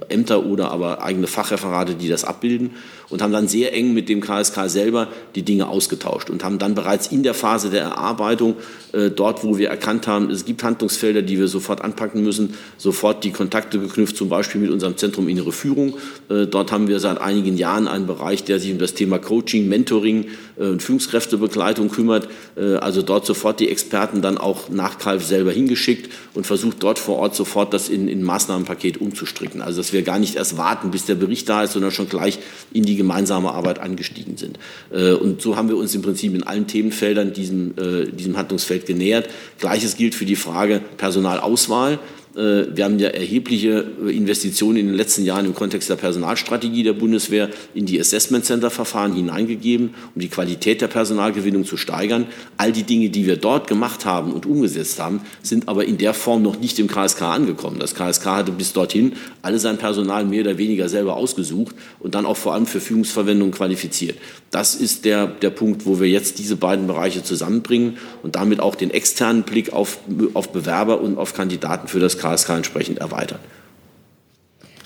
äh, Ämter oder aber eigene Fachreferate, die das abbilden und haben dann sehr eng mit dem KSK selber die Dinge ausgetauscht und haben dann bereits in der Phase der Erarbeitung äh, dort, wo wir erkannt haben, es gibt Handlungsfelder, die wir sofort anpacken müssen, sofort die Kontakte geknüpft, zum Beispiel mit unserem Zentrum Innere Führung. Äh, dort haben wir seit einigen Jahren einen Bereich, der sich um das Thema Coaching, Mentoring äh, und Führungskräftebegleitung kümmert. Äh, also dort sofort die Experten dann auch nach Kalf selber hingeschickt und versucht dort vor Ort sofort das in, in Maßnahmenpaket umzustricken. Also dass wir gar nicht erst warten, bis der Bericht da ist, sondern schon gleich in die gemeinsame Arbeit angestiegen sind. Äh, und so haben wir uns im Prinzip in allen Themenfeldern diesem, äh, diesem Handlungsfeld genähert. Gleiches gilt für die Frage Personalauswahl. Äh, wir haben ja erhebliche äh, Investitionen in den letzten Jahren im Kontext der Personalstrategie der Bundeswehr in die Assessment Center Verfahren hineingegeben, um die Qualität der Personalgewinnung zu steigern. All die Dinge, die wir dort gemacht haben und umgesetzt haben, sind aber in der Form noch nicht im KSK angekommen. Das KSK hatte bis dorthin alle sein Personal mehr oder weniger selber ausgesucht und dann auch vor allem für Führungsverwendung qualifiziert. Das ist der, der Punkt, wo wir jetzt diese beiden Bereiche zusammenbringen und damit auch den externen Blick auf, auf Bewerber und auf Kandidaten für das KSK entsprechend erweitern.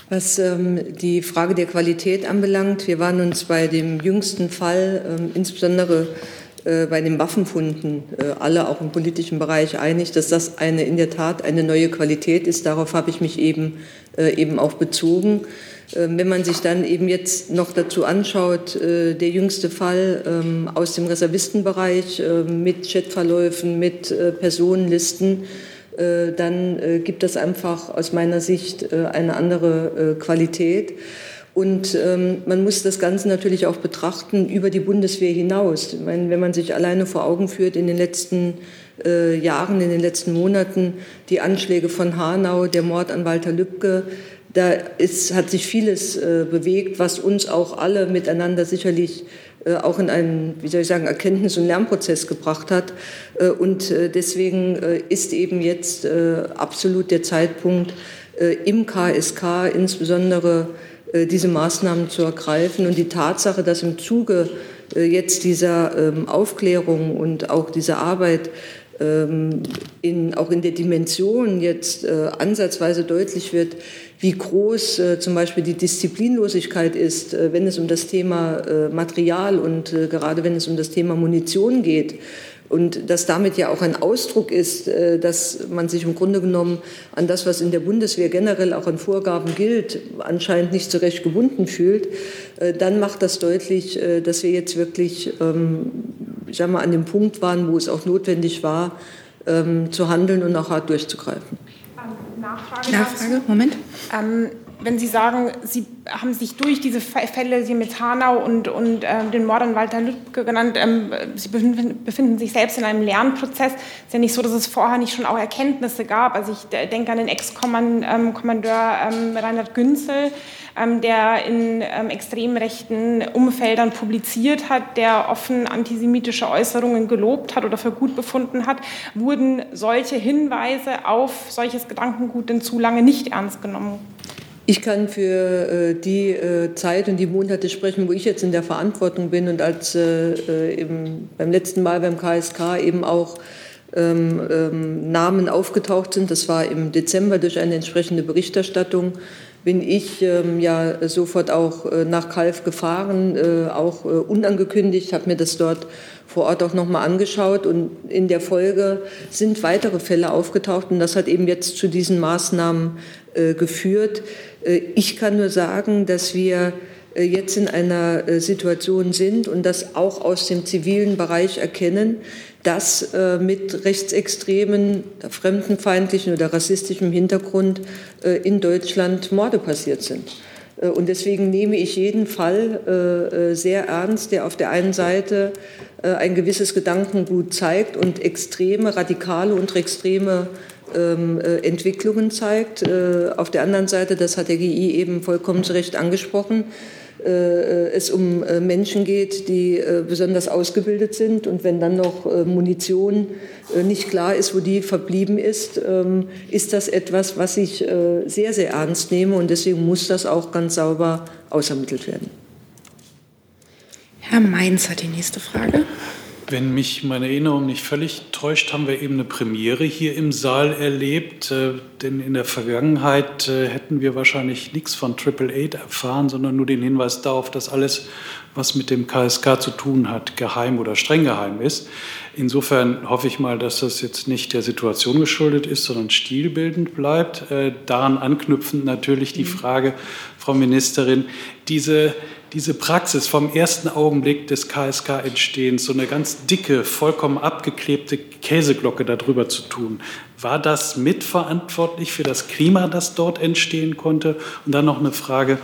Was ähm, die Frage der Qualität anbelangt, wir waren uns bei dem jüngsten Fall, ähm, insbesondere äh, bei den Waffenfunden, äh, alle auch im politischen Bereich einig, dass das eine in der Tat eine neue Qualität ist. Darauf habe ich mich eben, äh, eben auch bezogen. Ähm, wenn man sich dann eben jetzt noch dazu anschaut, äh, der jüngste Fall ähm, aus dem Reservistenbereich äh, mit Chatverläufen, mit äh, Personenlisten, dann gibt das einfach aus meiner Sicht eine andere Qualität. Und ähm, man muss das Ganze natürlich auch betrachten über die Bundeswehr hinaus. Ich meine, wenn man sich alleine vor Augen führt in den letzten äh, Jahren, in den letzten Monaten, die Anschläge von Hanau, der Mord an Walter Lübcke, da ist, hat sich vieles äh, bewegt, was uns auch alle miteinander sicherlich äh, auch in einen, wie soll ich sagen, Erkenntnis- und Lernprozess gebracht hat. Äh, und äh, deswegen ist eben jetzt absolut der Zeitpunkt, im KSK insbesondere diese Maßnahmen zu ergreifen. Und die Tatsache, dass im Zuge jetzt dieser ähm, Aufklärung und auch dieser Arbeit ähm, in, auch in der Dimension jetzt ansatzweise deutlich wird, wie groß äh, zum Beispiel die Disziplinlosigkeit ist, äh, wenn es um das Thema äh, Material und äh, gerade wenn es um das Thema Munition geht. Und dass damit ja auch ein Ausdruck ist, äh, dass man sich im Grunde genommen an das, was in der Bundeswehr generell auch an Vorgaben gilt, anscheinend nicht so recht gebunden fühlt, äh, dann macht das deutlich, dass wir jetzt wirklich ähm, ich sag mal, an dem Punkt waren, wo es auch notwendig war, ähm, zu handeln und auch hart durchzugreifen. Nachfrage. Nachfrage, Moment. Ähm, wenn Sie sagen, Sie haben sich durch diese Fälle, Sie mit Hanau und, und ähm, den Mord an Walter Lübcke genannt, ähm, Sie befinden, befinden, sich selbst in einem Lernprozess. Es ist ja nicht so, dass es vorher nicht schon auch Erkenntnisse gab. Also ich denke an den Ex-Kommandeur ähm, Reinhard Günzel, ähm, der in ähm, extrem rechten Umfeldern publiziert hat, der offen antisemitische Äußerungen gelobt hat oder für gut befunden hat, wurden solche Hinweise auf solches Gedankengut denn zu lange nicht ernst genommen? Ich kann für äh, die äh, Zeit und die Monate sprechen, wo ich jetzt in der Verantwortung bin und als äh, eben beim letzten Mal beim KSK eben auch ähm, ähm, Namen aufgetaucht sind. Das war im Dezember durch eine entsprechende Berichterstattung. Bin ich ähm, ja sofort auch äh, nach Kalf gefahren, äh, auch äh, unangekündigt, habe mir das dort vor Ort auch nochmal angeschaut und in der Folge sind weitere Fälle aufgetaucht und das hat eben jetzt zu diesen Maßnahmen geführt. Äh, ich kann nur sagen, dass wir äh, jetzt in einer Situation sind und das auch aus dem zivilen Bereich erkennen, dass mit rechtsextremen, fremdenfeindlichen oder rassistischem Hintergrund in Deutschland Morde passiert sind. Und deswegen nehme ich jeden Fall sehr ernst, der auf der einen Seite ein gewisses Gedankengut zeigt und extreme, radikale und extreme äh, Entwicklungen zeigt. Äh, auf der anderen Seite, das hat der GI eben vollkommen zu Recht angesprochen, äh, es um Menschen geht, die besonders ausgebildet sind. Und wenn dann noch Munition nicht klar ist, wo die verblieben ist, ähm, ist das etwas, was ich sehr, sehr ernst nehme. Und deswegen muss das auch ganz sauber ausermittelt werden. Herr Mainz hat die nächste Frage. Wenn mich meine Erinnerung nicht völlig täuscht, haben wir eben eine Premiere hier im Saal erlebt. Äh, denn in der Vergangenheit äh, hätten wir wahrscheinlich nichts von Triple Eight erfahren, sondern nur den Hinweis darauf, dass alles, was mit dem KSK zu tun hat, geheim oder streng geheim ist. Insofern hoffe ich mal, dass das jetzt nicht der Situation geschuldet ist, sondern stilbildend bleibt. Äh, daran anknüpfend natürlich die mhm. Frage, Frau Ministerin, diese diese Praxis vom ersten Augenblick des KSK-Entstehens, so eine ganz dicke, vollkommen abgeklebte Käseglocke darüber zu tun, war das mitverantwortlich für das Klima, das dort entstehen konnte? Und dann noch eine Frage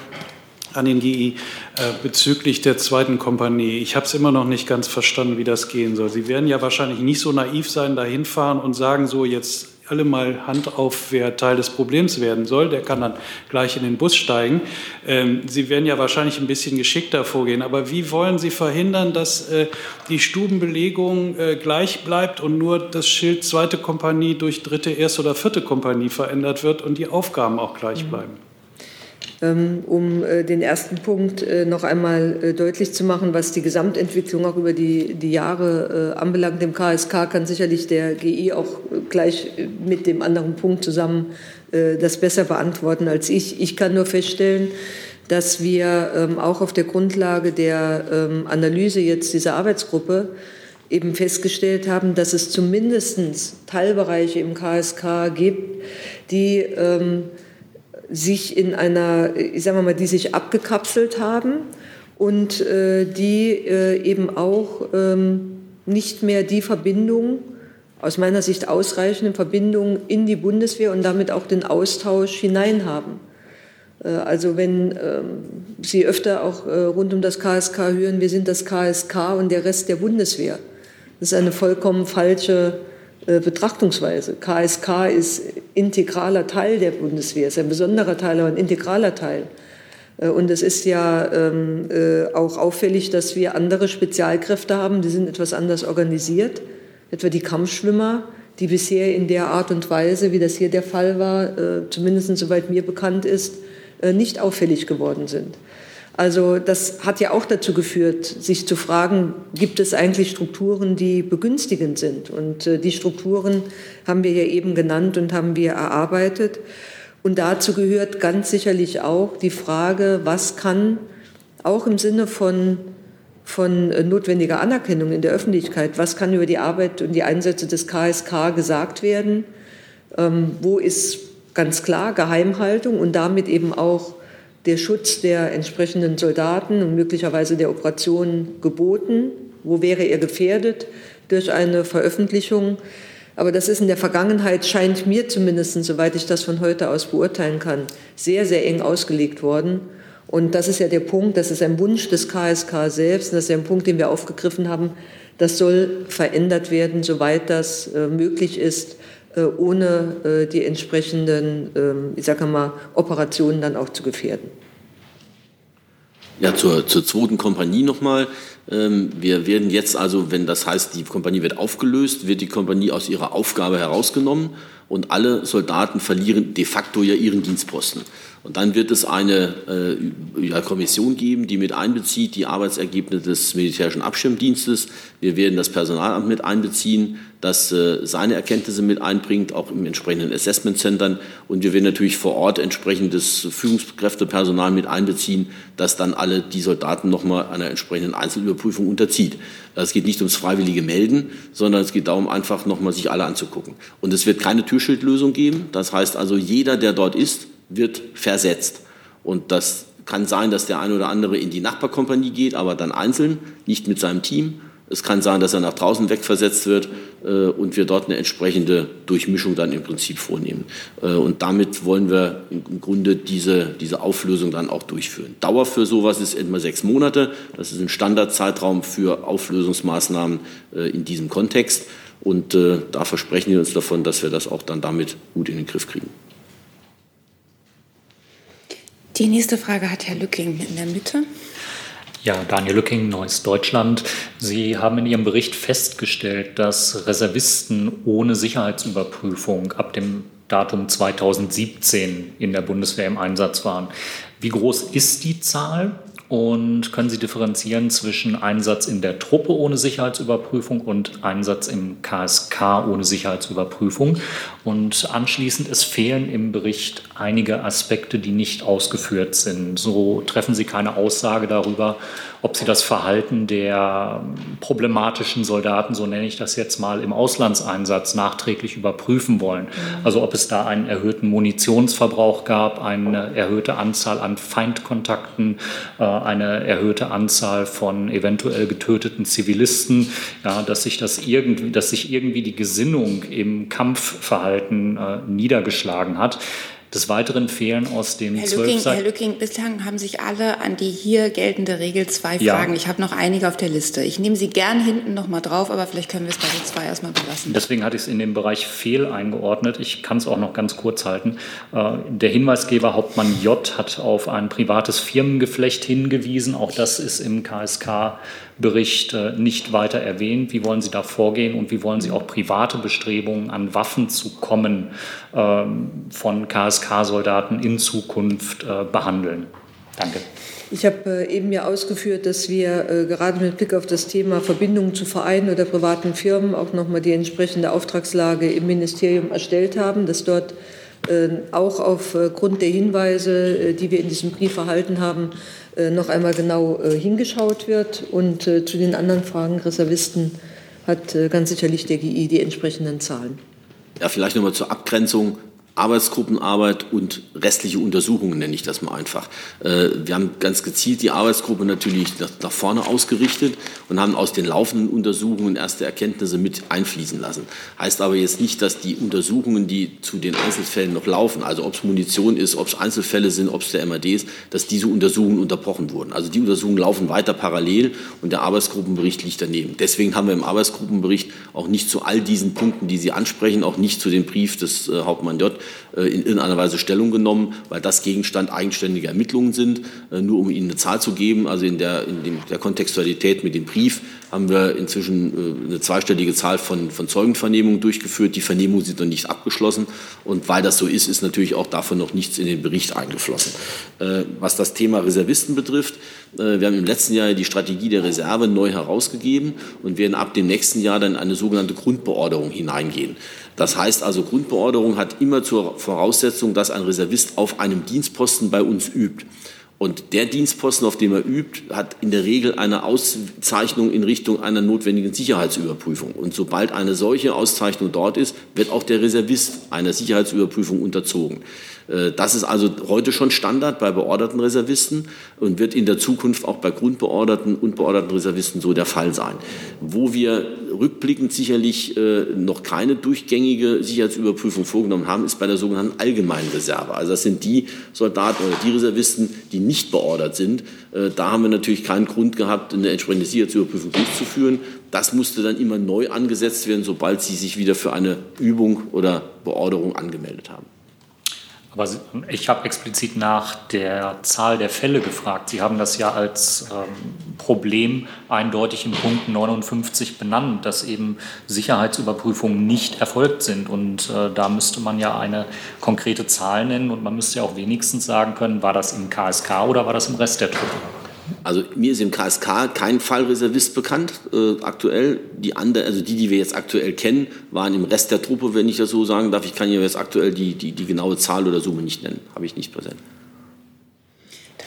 an den GI äh, bezüglich der zweiten Kompanie. Ich habe es immer noch nicht ganz verstanden, wie das gehen soll. Sie werden ja wahrscheinlich nicht so naiv sein, da hinfahren und sagen, so jetzt alle mal Hand auf, wer Teil des Problems werden soll. Der kann dann gleich in den Bus steigen. Ähm, Sie werden ja wahrscheinlich ein bisschen geschickter vorgehen. Aber wie wollen Sie verhindern, dass äh, die Stubenbelegung äh, gleich bleibt und nur das Schild zweite Kompanie durch dritte, erste oder vierte Kompanie verändert wird und die Aufgaben auch gleich mhm. bleiben? Ähm, um äh, den ersten Punkt äh, noch einmal äh, deutlich zu machen, was die Gesamtentwicklung auch über die, die Jahre anbelangt. Dem KSK kann sicherlich der GI auch gleich mit dem anderen Punkt zusammen das besser beantworten als ich. Ich kann nur feststellen, dass wir ähm, auch auf der Grundlage der ähm, Analyse jetzt dieser Arbeitsgruppe eben festgestellt haben, dass es zumindest Teilbereiche im KSK gibt, die sich in einer, ich sage mal, die sich abgekapselt haben und äh, die äh, eben auch ähm, nicht mehr die Verbindung, aus meiner Sicht ausreichende Verbindung in die Bundeswehr und damit auch den Austausch hinein haben. Äh, also wenn ähm, Sie öfter auch äh, rund um das KSK hören, wir sind das KSK und der Rest der Bundeswehr. Das ist eine vollkommen falsche Betrachtungsweise. KSK ist integraler Teil der Bundeswehr, ist ein besonderer Teil, aber ein integraler Teil. Äh, und es ist ja ähm, äh, auch auffällig, dass wir andere Spezialkräfte haben, die sind etwas anders organisiert, etwa die Kampfschwimmer, die bisher in der Art und Weise, wie das hier der Fall war, äh, zumindest soweit mir bekannt ist, äh, nicht auffällig geworden sind. Also das hat ja auch dazu geführt, sich zu fragen, gibt es eigentlich Strukturen, die begünstigend sind? Und äh, die Strukturen haben wir ja eben genannt und haben wir erarbeitet. Und dazu gehört ganz sicherlich auch die Frage, was kann auch im Sinne von, von äh, notwendiger Anerkennung in der Öffentlichkeit, was kann über die Arbeit und die Einsätze des KSK gesagt werden? Ähm, wo ist ganz klar Geheimhaltung und damit eben auch der Schutz der entsprechenden Soldaten und möglicherweise der Operationen geboten? Wo wäre er gefährdet durch eine Veröffentlichung? Aber das ist in der Vergangenheit, scheint mir zumindest, soweit ich das von heute aus beurteilen kann, sehr, sehr eng ausgelegt worden. Und das ist ja der Punkt, das ist ein Wunsch des KSK selbst, das ist ja ein Punkt, den wir aufgegriffen haben. Das soll verändert werden, soweit das äh, möglich ist, ohne äh, die entsprechenden, ähm, ich sage mal, Operationen dann auch zu gefährden. Ja, zur, zur zweiten Kompanie nochmal. Ähm, wir werden jetzt also, wenn das heißt, die Kompanie wird aufgelöst, wird die Kompanie aus ihrer Aufgabe herausgenommen und alle Soldaten verlieren de facto ja ihren Dienstposten. Und dann wird es eine äh, Kommission geben, die mit einbezieht die Arbeitsergebnisse des militärischen Abschirmdienstes. Wir werden das Personalamt mit einbeziehen, das äh, seine Erkenntnisse mit einbringt, auch im entsprechenden Assessment-Centern. Und wir werden natürlich vor Ort entsprechendes Führungskräftepersonal mit einbeziehen, das dann alle die Soldaten nochmal einer entsprechenden Einzelüberprüfung unterzieht. Es geht nicht ums freiwillige Melden, sondern es geht darum, einfach nochmal sich alle anzugucken. Und es wird keine Türschildlösung geben. Das heißt also, jeder, der dort ist, wird versetzt. Und das kann sein, dass der eine oder andere in die Nachbarkompanie geht, aber dann einzeln, nicht mit seinem Team. Es kann sein, dass er nach draußen wegversetzt wird äh, und wir dort eine entsprechende Durchmischung dann im Prinzip vornehmen. Äh, und damit wollen wir im Grunde diese, diese Auflösung dann auch durchführen. Dauer für sowas ist etwa sechs Monate. Das ist ein Standardzeitraum für Auflösungsmaßnahmen äh, in diesem Kontext. Und äh, da versprechen wir uns davon, dass wir das auch dann damit gut in den Griff kriegen. Die nächste Frage hat Herr Lücking in der Mitte. Ja, Daniel Lücking, Neues Deutschland. Sie haben in Ihrem Bericht festgestellt, dass Reservisten ohne Sicherheitsüberprüfung ab dem Datum 2017 in der Bundeswehr im Einsatz waren. Wie groß ist die Zahl und können Sie differenzieren zwischen Einsatz in der Truppe ohne Sicherheitsüberprüfung und Einsatz im KSK ohne Sicherheitsüberprüfung? Und anschließend, es fehlen im Bericht einige Aspekte, die nicht ausgeführt sind. So treffen Sie keine Aussage darüber, ob sie das Verhalten der problematischen Soldaten, so nenne ich das jetzt mal, im Auslandseinsatz nachträglich überprüfen wollen. Mhm. Also ob es da einen erhöhten Munitionsverbrauch gab, eine erhöhte Anzahl an Feindkontakten, äh, eine erhöhte Anzahl von eventuell getöteten Zivilisten, ja, dass sich das irgendwie, dass sich irgendwie die Gesinnung im Kampfverhalten äh, niedergeschlagen hat. Des Weiteren fehlen aus dem Herr Lücking, Herr Lücking, bislang haben sich alle an die hier geltende Regel zwei ja. Fragen. Ich habe noch einige auf der Liste. Ich nehme sie gern hinten noch mal drauf, aber vielleicht können wir es bei den zwei erstmal belassen. Deswegen hatte ich es in dem Bereich Fehl eingeordnet. Ich kann es auch noch ganz kurz halten. Äh, der Hinweisgeber Hauptmann J hat auf ein privates Firmengeflecht hingewiesen. Auch das ist im KSK Bericht äh, nicht weiter erwähnt. Wie wollen Sie da vorgehen und wie wollen Sie auch private Bestrebungen an Waffen zu kommen ähm, von KSK-Soldaten in Zukunft äh, behandeln? Danke. Ich habe äh, eben ja ausgeführt, dass wir gerade mit Blick auf das Thema Verbindungen zu Vereinen oder privaten Firmen auch nochmal die entsprechende Auftragslage im Ministerium erstellt haben, dass dort auch aufgrund der Hinweise, die wir in diesem Brief erhalten haben, äh, noch einmal genau äh, hingeschaut wird. Und äh, zu den anderen Fragen Reservisten hat ganz sicherlich der GI die entsprechenden Zahlen. Ja, vielleicht nochmal zur Abgrenzung. Arbeitsgruppenarbeit und restliche Untersuchungen nenne ich das mal einfach. Äh, wir haben ganz gezielt die Arbeitsgruppe natürlich nach vorne ausgerichtet und haben aus den laufenden Untersuchungen erste Erkenntnisse mit einfließen lassen. Heißt aber jetzt nicht, dass die Untersuchungen, die zu den Einzelfällen noch laufen, also ob es Munition ist, ob es Einzelfälle sind, ob es der MAD ist, dass diese Untersuchungen unterbrochen wurden. Also die Untersuchungen laufen weiter parallel und der Arbeitsgruppenbericht liegt daneben. Deswegen haben wir im Arbeitsgruppenbericht auch nicht zu all diesen Punkten, die Sie ansprechen, auch nicht zu dem Brief des äh, Hauptmann J in irgendeiner Weise Stellung genommen, weil das Gegenstand eigenständiger Ermittlungen sind. Äh, nur um Ihnen eine Zahl zu geben, also in der, in dem, der Kontextualität mit dem Brief haben wir inzwischen äh, eine zweistellige Zahl von, von Zeugenvernehmungen durchgeführt. Die Vernehmungen sind noch nicht abgeschlossen. Und weil das so ist, ist natürlich auch davon noch nichts in den Bericht eingeflossen. Was das Thema Reservisten betrifft, wir haben im letzten Jahr die Strategie der Reserve neu herausgegeben und werden ab dem nächsten Jahr dann eine sogenannte Grundbeorderung hineingehen. Das heißt also, Grundbeorderung hat immer zur Voraussetzung, dass ein Reservist auf einem Dienstposten bei uns übt. Und der Dienstposten, auf dem er übt, hat in der Regel eine Auszeichnung in Richtung einer notwendigen Sicherheitsüberprüfung. Und sobald eine solche Auszeichnung dort ist, wird auch der Reservist einer Sicherheitsüberprüfung unterzogen. Äh, das ist also heute schon Standard bei beorderten Reservisten und wird in der Zukunft auch bei grundbeorderten und beorderten Reservisten so der Fall sein. Wo wir rückblickend sicherlich äh, noch keine durchgängige Sicherheitsüberprüfung vorgenommen haben, ist bei der sogenannten allgemeinen Reserve. Also das sind die Soldaten oder die Reservisten, die nicht beordert sind. Äh, da haben wir natürlich keinen Grund gehabt, eine entsprechende Sicherheitsüberprüfung durchzuführen. Das musste dann immer neu angesetzt werden, sobald sie sich wieder für eine Übung oder Beorderung angemeldet haben. Aber ich habe explizit nach der Zahl der Fälle gefragt. Sie haben das ja als ähm, Problem eindeutig in Punkt 59 benannt, dass eben Sicherheitsüberprüfungen nicht erfolgt sind. Und äh, da müsste man ja eine konkrete Zahl nennen und man müsste ja auch wenigstens sagen können, war das im KSK oder war das im Rest der Truppe? Also mir ist im KSK kein Fallreservist bekannt äh, aktuell. Die andere, also die, die wir jetzt aktuell kennen, waren im Rest der Truppe, wenn ich das so sagen darf. Ich kann hier jetzt aktuell die, die, die genaue Zahl oder Summe nicht nennen, habe ich nicht präsent.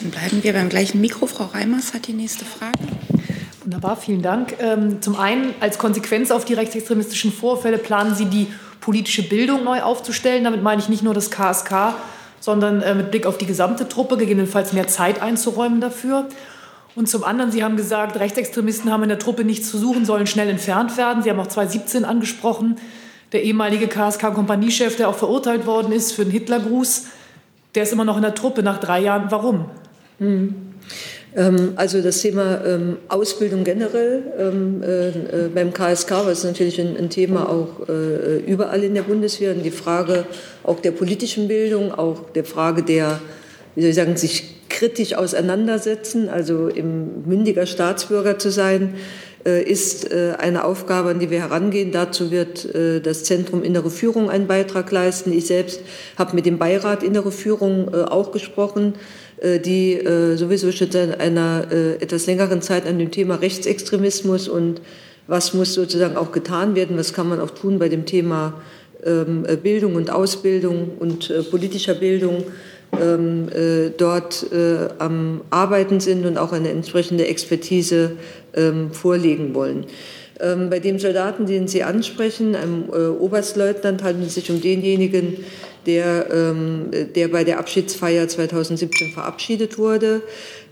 Dann bleiben wir beim gleichen Mikro. Frau Reimers hat die nächste Frage. Wunderbar, vielen Dank. Ähm, zum einen, als Konsequenz auf die rechtsextremistischen Vorfälle planen Sie die politische Bildung neu aufzustellen. Damit meine ich nicht nur das KSK, sondern äh, mit Blick auf die gesamte Truppe gegebenenfalls mehr Zeit einzuräumen dafür. Und zum anderen, Sie haben gesagt, Rechtsextremisten haben in der Truppe nichts zu suchen, sollen schnell entfernt werden. Sie haben auch 2017 angesprochen, der ehemalige KSK-Kompaniechef, der auch verurteilt worden ist für den Hitlergruß, der ist immer noch in der Truppe nach drei Jahren. Warum? Hm. Ähm, also das Thema ähm, Ausbildung generell ähm, äh, äh beim KSK, was ist natürlich ein, ein Thema auch äh, überall in der Bundeswehr. Und die Frage auch der politischen Bildung, auch der Frage der, wie soll ich sagen, sich kritisch auseinandersetzen, also im mündiger Staatsbürger zu sein, äh, ist äh, eine Aufgabe, an die wir herangehen. Dazu wird äh, das Zentrum Innere Führung einen Beitrag leisten. Ich selbst habe mit dem Beirat Innere Führung auch gesprochen, die sowieso schon seit einer etwas längeren Zeit an dem Thema Rechtsextremismus und was muss sozusagen auch getan werden, was kann man auch tun bei dem Thema ähm, Bildung und Ausbildung und politischer Bildung ähm, äh, dort äh, am Arbeiten sind und auch eine entsprechende Expertise ähm, vorlegen wollen. Ähm, bei dem Soldaten, den Sie ansprechen, einem äh, Oberstleutnant, handelt es sich um denjenigen, der, ähm, der bei der Abschiedsfeier 2017 verabschiedet wurde.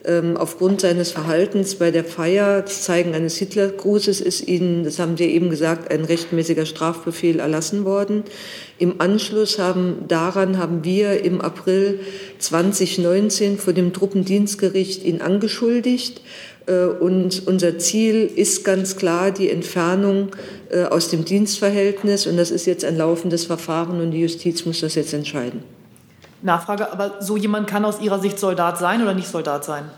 Ähm, aufgrund seines Verhaltens bei der Feier, das Zeigen eines Hitlergrußes, ist Ihnen, das haben Sie eben gesagt, ein rechtmäßiger Strafbefehl erlassen worden. Im Anschluss haben, daran haben wir im April 2019 vor dem Truppendienstgericht ihn angeschuldigt. Äh, und unser Ziel ist ganz klar die Entfernung äh, aus dem Dienstverhältnis. Und das ist jetzt ein laufendes Verfahren und die Justiz muss das jetzt entscheiden. Nachfrage, aber so jemand kann aus Ihrer Sicht Soldat sein oder nicht Soldat sein?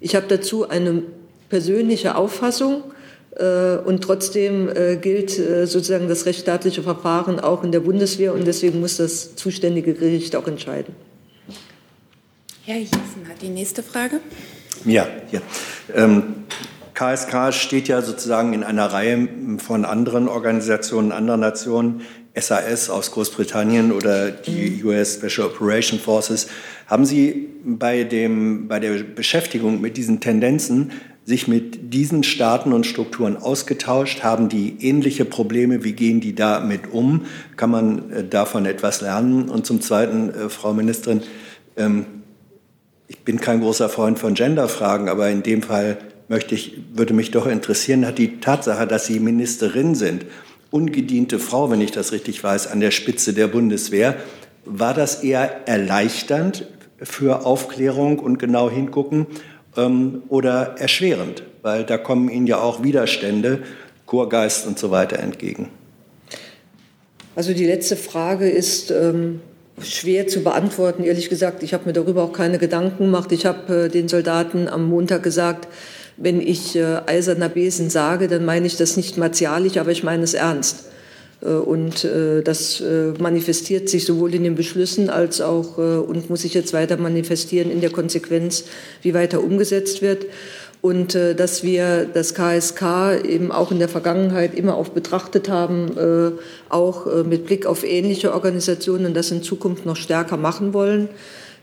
Ich habe dazu eine persönliche Auffassung. Äh, und trotzdem äh, gilt äh, sozusagen das rechtsstaatliche Verfahren auch in der Bundeswehr und deswegen muss das zuständige Gericht auch entscheiden. Herr Hiesen hat die nächste Frage. Ja, ja. Ähm, KSK steht ja sozusagen in einer Reihe von anderen Organisationen, anderen Nationen SAS aus Großbritannien oder die US Special Operation Forces. Haben Sie bei, dem, bei der Beschäftigung mit diesen Tendenzen sich mit diesen Staaten und Strukturen ausgetauscht? Haben die ähnliche Probleme? Wie gehen die damit um? Kann man äh, davon etwas lernen? Und zum Zweiten, äh, Frau Ministerin, ähm, ich bin kein großer Freund von Genderfragen, aber in dem Fall möchte ich, würde mich doch interessieren, hat die Tatsache, dass Sie Ministerin sind ungediente Frau, wenn ich das richtig weiß, an der Spitze der Bundeswehr. War das eher erleichternd für Aufklärung und genau hingucken ähm, oder erschwerend? Weil da kommen Ihnen ja auch Widerstände, Chorgeist und so weiter entgegen. Also die letzte Frage ist ähm, schwer zu beantworten, ehrlich gesagt. Ich habe mir darüber auch keine Gedanken gemacht. Ich habe äh, den Soldaten am Montag gesagt, wenn ich äh, eiserner Besen sage, dann meine ich das nicht martialisch, aber ich meine es ernst. Äh, und äh, das äh, manifestiert sich sowohl in den Beschlüssen als auch und muss sich jetzt weiter manifestieren in der Konsequenz, wie weiter umgesetzt wird. Und dass wir das KSK eben auch in der Vergangenheit immer auch betrachtet haben, auch mit Blick auf ähnliche Organisationen und das in Zukunft noch stärker machen wollen.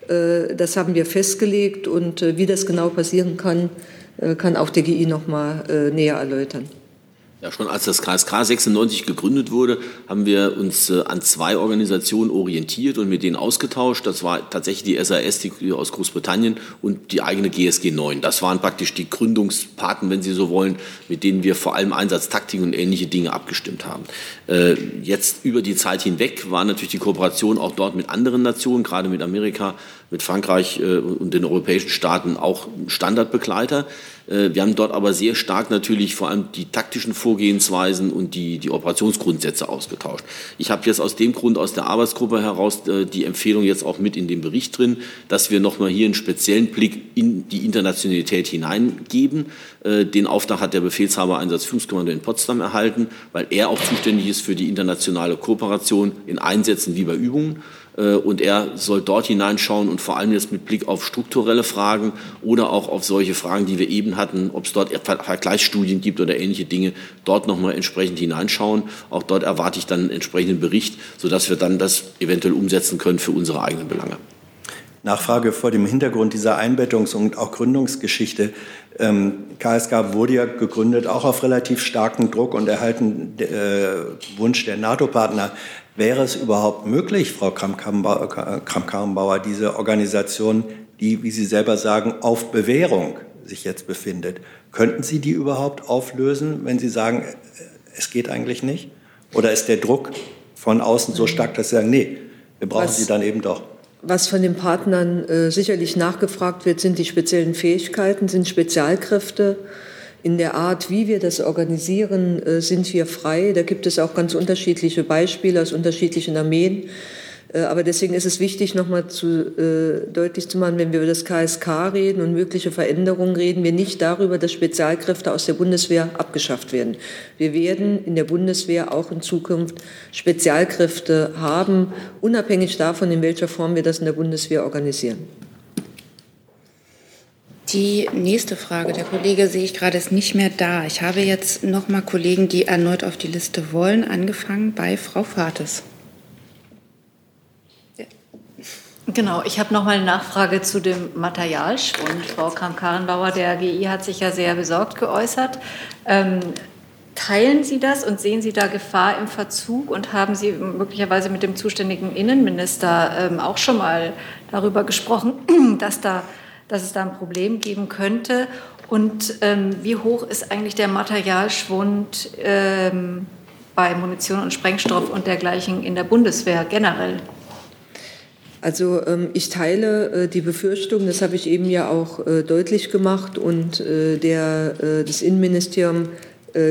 Das haben wir festgelegt und wie das genau passieren kann, kann auch der GI noch mal äh, näher erläutern. Ja, schon als das KSK 96 gegründet wurde, haben wir uns äh, an zwei Organisationen orientiert und mit denen ausgetauscht. Das war tatsächlich die SAS die aus Großbritannien und die eigene GSG 9. Das waren praktisch die Gründungspaten, wenn Sie so wollen, mit denen wir vor allem Einsatztaktik und ähnliche Dinge abgestimmt haben. Äh, jetzt über die Zeit hinweg war natürlich die Kooperation auch dort mit anderen Nationen, gerade mit Amerika, mit Frankreich äh, und den europäischen Staaten auch Standardbegleiter. Äh, wir haben dort aber sehr stark natürlich vor allem die taktischen Vorgehensweisen und die, die Operationsgrundsätze ausgetauscht. Ich habe jetzt aus dem Grund aus der Arbeitsgruppe heraus äh, die Empfehlung jetzt auch mit in dem Bericht drin, dass wir nochmal hier einen speziellen Blick in die Internationalität hineingeben. Äh, den Auftrag hat der Befehlshaber Einsatzführungskommando in Potsdam erhalten, weil er auch zuständig ist für die internationale Kooperation in Einsätzen wie bei Übungen. Äh, und er soll dort hineinschauen und vor allem jetzt mit Blick auf strukturelle Fragen oder auch auf solche Fragen, die wir eben hatten, ob es dort Vergleichsstudien gibt oder ähnliche Dinge, dort nochmal entsprechend hineinschauen. Auch dort erwarte ich dann einen entsprechenden Bericht, sodass wir dann das eventuell umsetzen können für unsere eigenen Belange. Nachfrage vor dem Hintergrund dieser Einbettungs- und auch Gründungsgeschichte. Ähm, KSK wurde ja gegründet auch auf relativ starken Druck und erhalten äh, Wunsch der NATO-Partner. Wäre es überhaupt möglich, Frau Kramp-Karrenbauer, diese Organisation, die, wie Sie selber sagen, auf Bewährung sich jetzt befindet, könnten Sie die überhaupt auflösen, wenn Sie sagen, es geht eigentlich nicht? Oder ist der Druck von außen so stark, dass Sie sagen, nee, wir brauchen Was? sie dann eben doch? Was von den Partnern äh, sicherlich nachgefragt wird, sind die speziellen Fähigkeiten, sind Spezialkräfte. In der Art, wie wir das organisieren, äh, sind wir frei. Da gibt es auch ganz unterschiedliche Beispiele aus unterschiedlichen Armeen. Äh, aber deswegen ist es wichtig, nochmal zu, äh, deutlich zu machen, wenn wir über das KSK reden und mögliche Veränderungen reden, wir nicht darüber, dass Spezialkräfte aus der Bundeswehr abgeschafft werden. Wir werden in der Bundeswehr auch in Zukunft Spezialkräfte haben, unabhängig davon, in welcher Form wir das in der Bundeswehr organisieren. Die nächste Frage, der Kollege sehe ich gerade ist nicht mehr da. Ich habe jetzt noch mal Kollegen, die erneut auf die Liste wollen, angefangen bei Frau Fates. Genau, ich habe noch mal eine Nachfrage zu dem Materialschwund. Frau Kramp-Karrenbauer, der GI hat sich ja sehr besorgt geäußert. Ähm, teilen Sie das und sehen Sie da Gefahr im Verzug und haben Sie möglicherweise mit dem zuständigen Innenminister ähm, auch schon mal darüber gesprochen, dass, da, dass es da ein Problem geben könnte? Und ähm, wie hoch ist eigentlich der Materialschwund ähm, bei Munition und Sprengstoff und dergleichen in der Bundeswehr generell? Also ähm, ich teile äh, die Befürchtung, das habe ich eben ja auch äh, deutlich gemacht und äh, der, das Innenministerium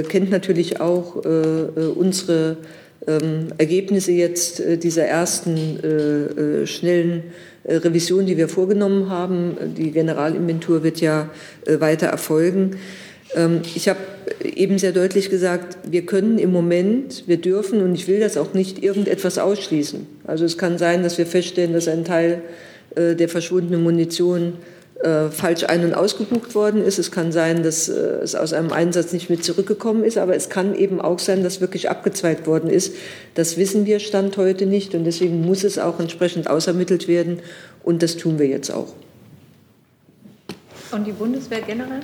kennt natürlich auch unsere ähm, Ergebnisse jetzt dieser ersten schnellen Revision, die wir vorgenommen haben. Die Generalinventur wird ja weiter erfolgen. Ähm, ich habe eben sehr deutlich gesagt, wir können im Moment, wir dürfen und ich will das auch nicht irgendetwas ausschließen. Also es kann sein, dass wir feststellen, dass ein Teil äh, der verschwundenen Munition äh, falsch ein- und ausgebucht worden ist. Es kann sein, dass äh, es aus einem Einsatz nicht mit zurückgekommen ist, aber es kann eben auch sein, dass wirklich abgezweigt worden ist. Das wissen wir Stand heute nicht und deswegen muss es auch entsprechend ausermittelt werden und das tun wir jetzt auch. Und die Bundeswehr generell?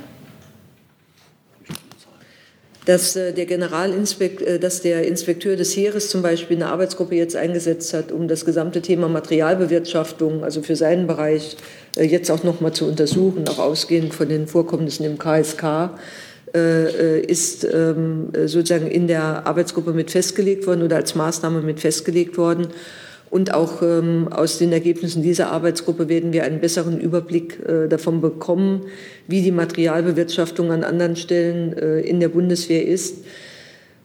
dass äh, der Generalinspekt, äh, dass der Inspekteur des Heeres zum Beispiel eine Arbeitsgruppe jetzt eingesetzt hat, um das gesamte Thema Materialbewirtschaftung, also für seinen Bereich, jetzt auch noch mal zu untersuchen, auch ausgehend von den Vorkommnissen im KSK ist ähm, sozusagen in der Arbeitsgruppe mit festgelegt worden oder als Maßnahme mit festgelegt worden. Und auch ähm, aus den Ergebnissen dieser Arbeitsgruppe werden wir einen besseren Überblick äh, davon bekommen, wie die Materialbewirtschaftung an anderen Stellen äh, in der Bundeswehr ist.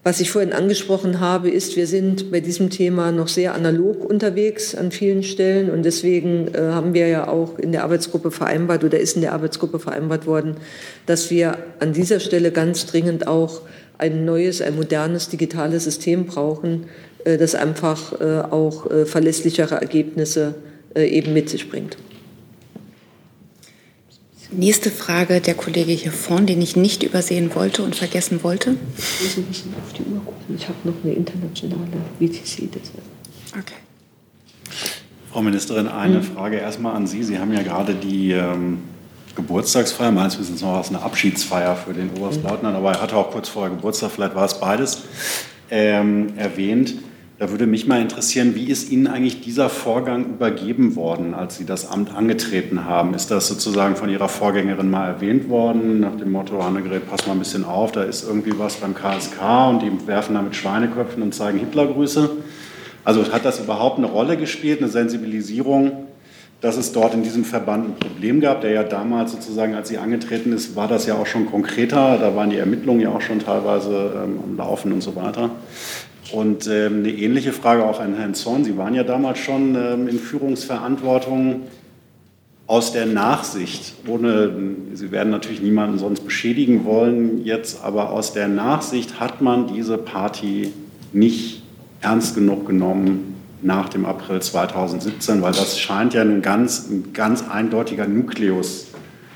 Was ich vorhin angesprochen habe, ist, wir sind bei diesem Thema noch sehr analog unterwegs an vielen Stellen. Und deswegen äh, haben wir ja auch in der Arbeitsgruppe vereinbart oder ist in der Arbeitsgruppe vereinbart worden, dass wir an dieser Stelle ganz dringend auch ein neues, ein modernes digitales System brauchen, äh, das einfach äh, auch äh, verlässlichere Ergebnisse eben mit sich bringt. Nächste Frage der Kollege hier vorne, den ich nicht übersehen wollte und vergessen wollte. Ich muss ein bisschen auf die Uhr gucken. Ich habe noch eine internationale VTC. Okay. Frau Ministerin, eine mhm. Frage erstmal an Sie. Sie haben ja gerade die ähm, Geburtstagsfeier, meines Wissens noch was eine Abschiedsfeier für den Oberstleutnant, aber er hatte auch kurz vorher Geburtstag, vielleicht war es beides, ähm, erwähnt. Da würde mich mal interessieren, wie ist Ihnen eigentlich dieser Vorgang übergeben worden, als Sie das Amt angetreten haben? Ist das sozusagen von Ihrer Vorgängerin mal erwähnt worden, nach dem Motto, Annegret, pass mal ein bisschen auf, da ist irgendwie was beim KSK und die werfen da mit Schweineköpfen und zeigen Hitlergrüße? Also hat das überhaupt eine Rolle gespielt, eine Sensibilisierung dass es dort in diesem Verband ein Problem gab, der ja damals sozusagen, als sie angetreten ist, war das ja auch schon konkreter. Da waren die Ermittlungen ja auch schon teilweise ähm, am Laufen und so weiter. Und ähm, eine ähnliche Frage auch an Herrn Zorn. Sie waren ja damals schon ähm, in Führungsverantwortung aus der Nachsicht, ohne, Sie werden natürlich niemanden sonst beschädigen wollen jetzt, aber aus der Nachsicht hat man diese Party nicht ernst genug genommen nach dem April 2017, weil das scheint ja ein ganz, ein ganz eindeutiger Nukleus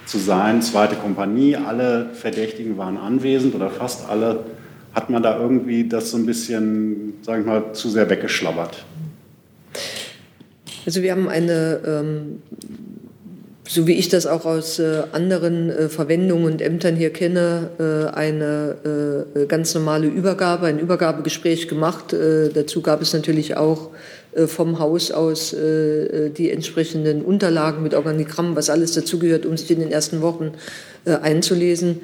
zu sein. Zweite Kompanie, alle Verdächtigen waren anwesend oder fast alle. Hat man da irgendwie das so ein bisschen, sage ich mal, zu sehr weggeschlabbert? Also wir haben eine ähm, so wie ich das auch aus äh, anderen äh, Verwendungen und Ämtern hier kenne, äh, eine äh, ganz normale Übergabe, ein Übergabegespräch gemacht. Äh, dazu gab es natürlich auch äh, vom Haus aus die entsprechenden Unterlagen mit Organigrammen, was alles dazugehört, um sich in den ersten Wochen einzulesen.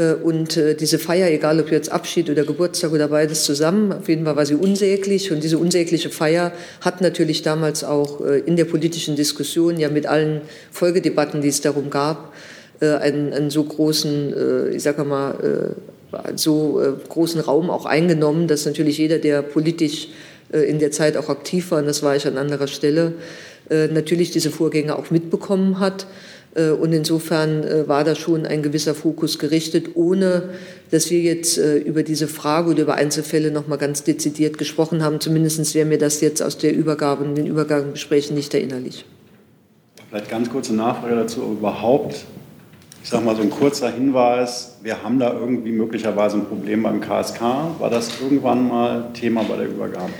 Äh, und äh, diese Feier, egal ob jetzt Abschied oder Geburtstag oder beides zusammen, auf jeden Fall war sie unsäglich. Und diese unsägliche Feier hat natürlich damals auch äh, in der politischen Diskussion, ja mit allen Folgedebatten, die es darum gab, einen, einen so großen, ich sage mal, so großen Raum auch eingenommen, dass natürlich jeder, der politisch in der Zeit auch aktiv war, und das war ich an anderer Stelle, natürlich diese Vorgänge auch mitbekommen hat. Äh, und insofern äh, war da schon ein gewisser Fokus gerichtet, ohne dass wir jetzt äh, über diese Frage oder über Einzelfälle noch mal ganz dezidiert gesprochen haben. Zumindest wäre mir das jetzt aus der Übergabe und den Übergabengesprächen nicht erinnerlich. Vielleicht ganz kurze Nachfrage dazu. Überhaupt, ich sage mal so ein kurzer Hinweis, wir haben da irgendwie möglicherweise ein Problem beim KSK. War das irgendwann mal Thema bei der Übergabe?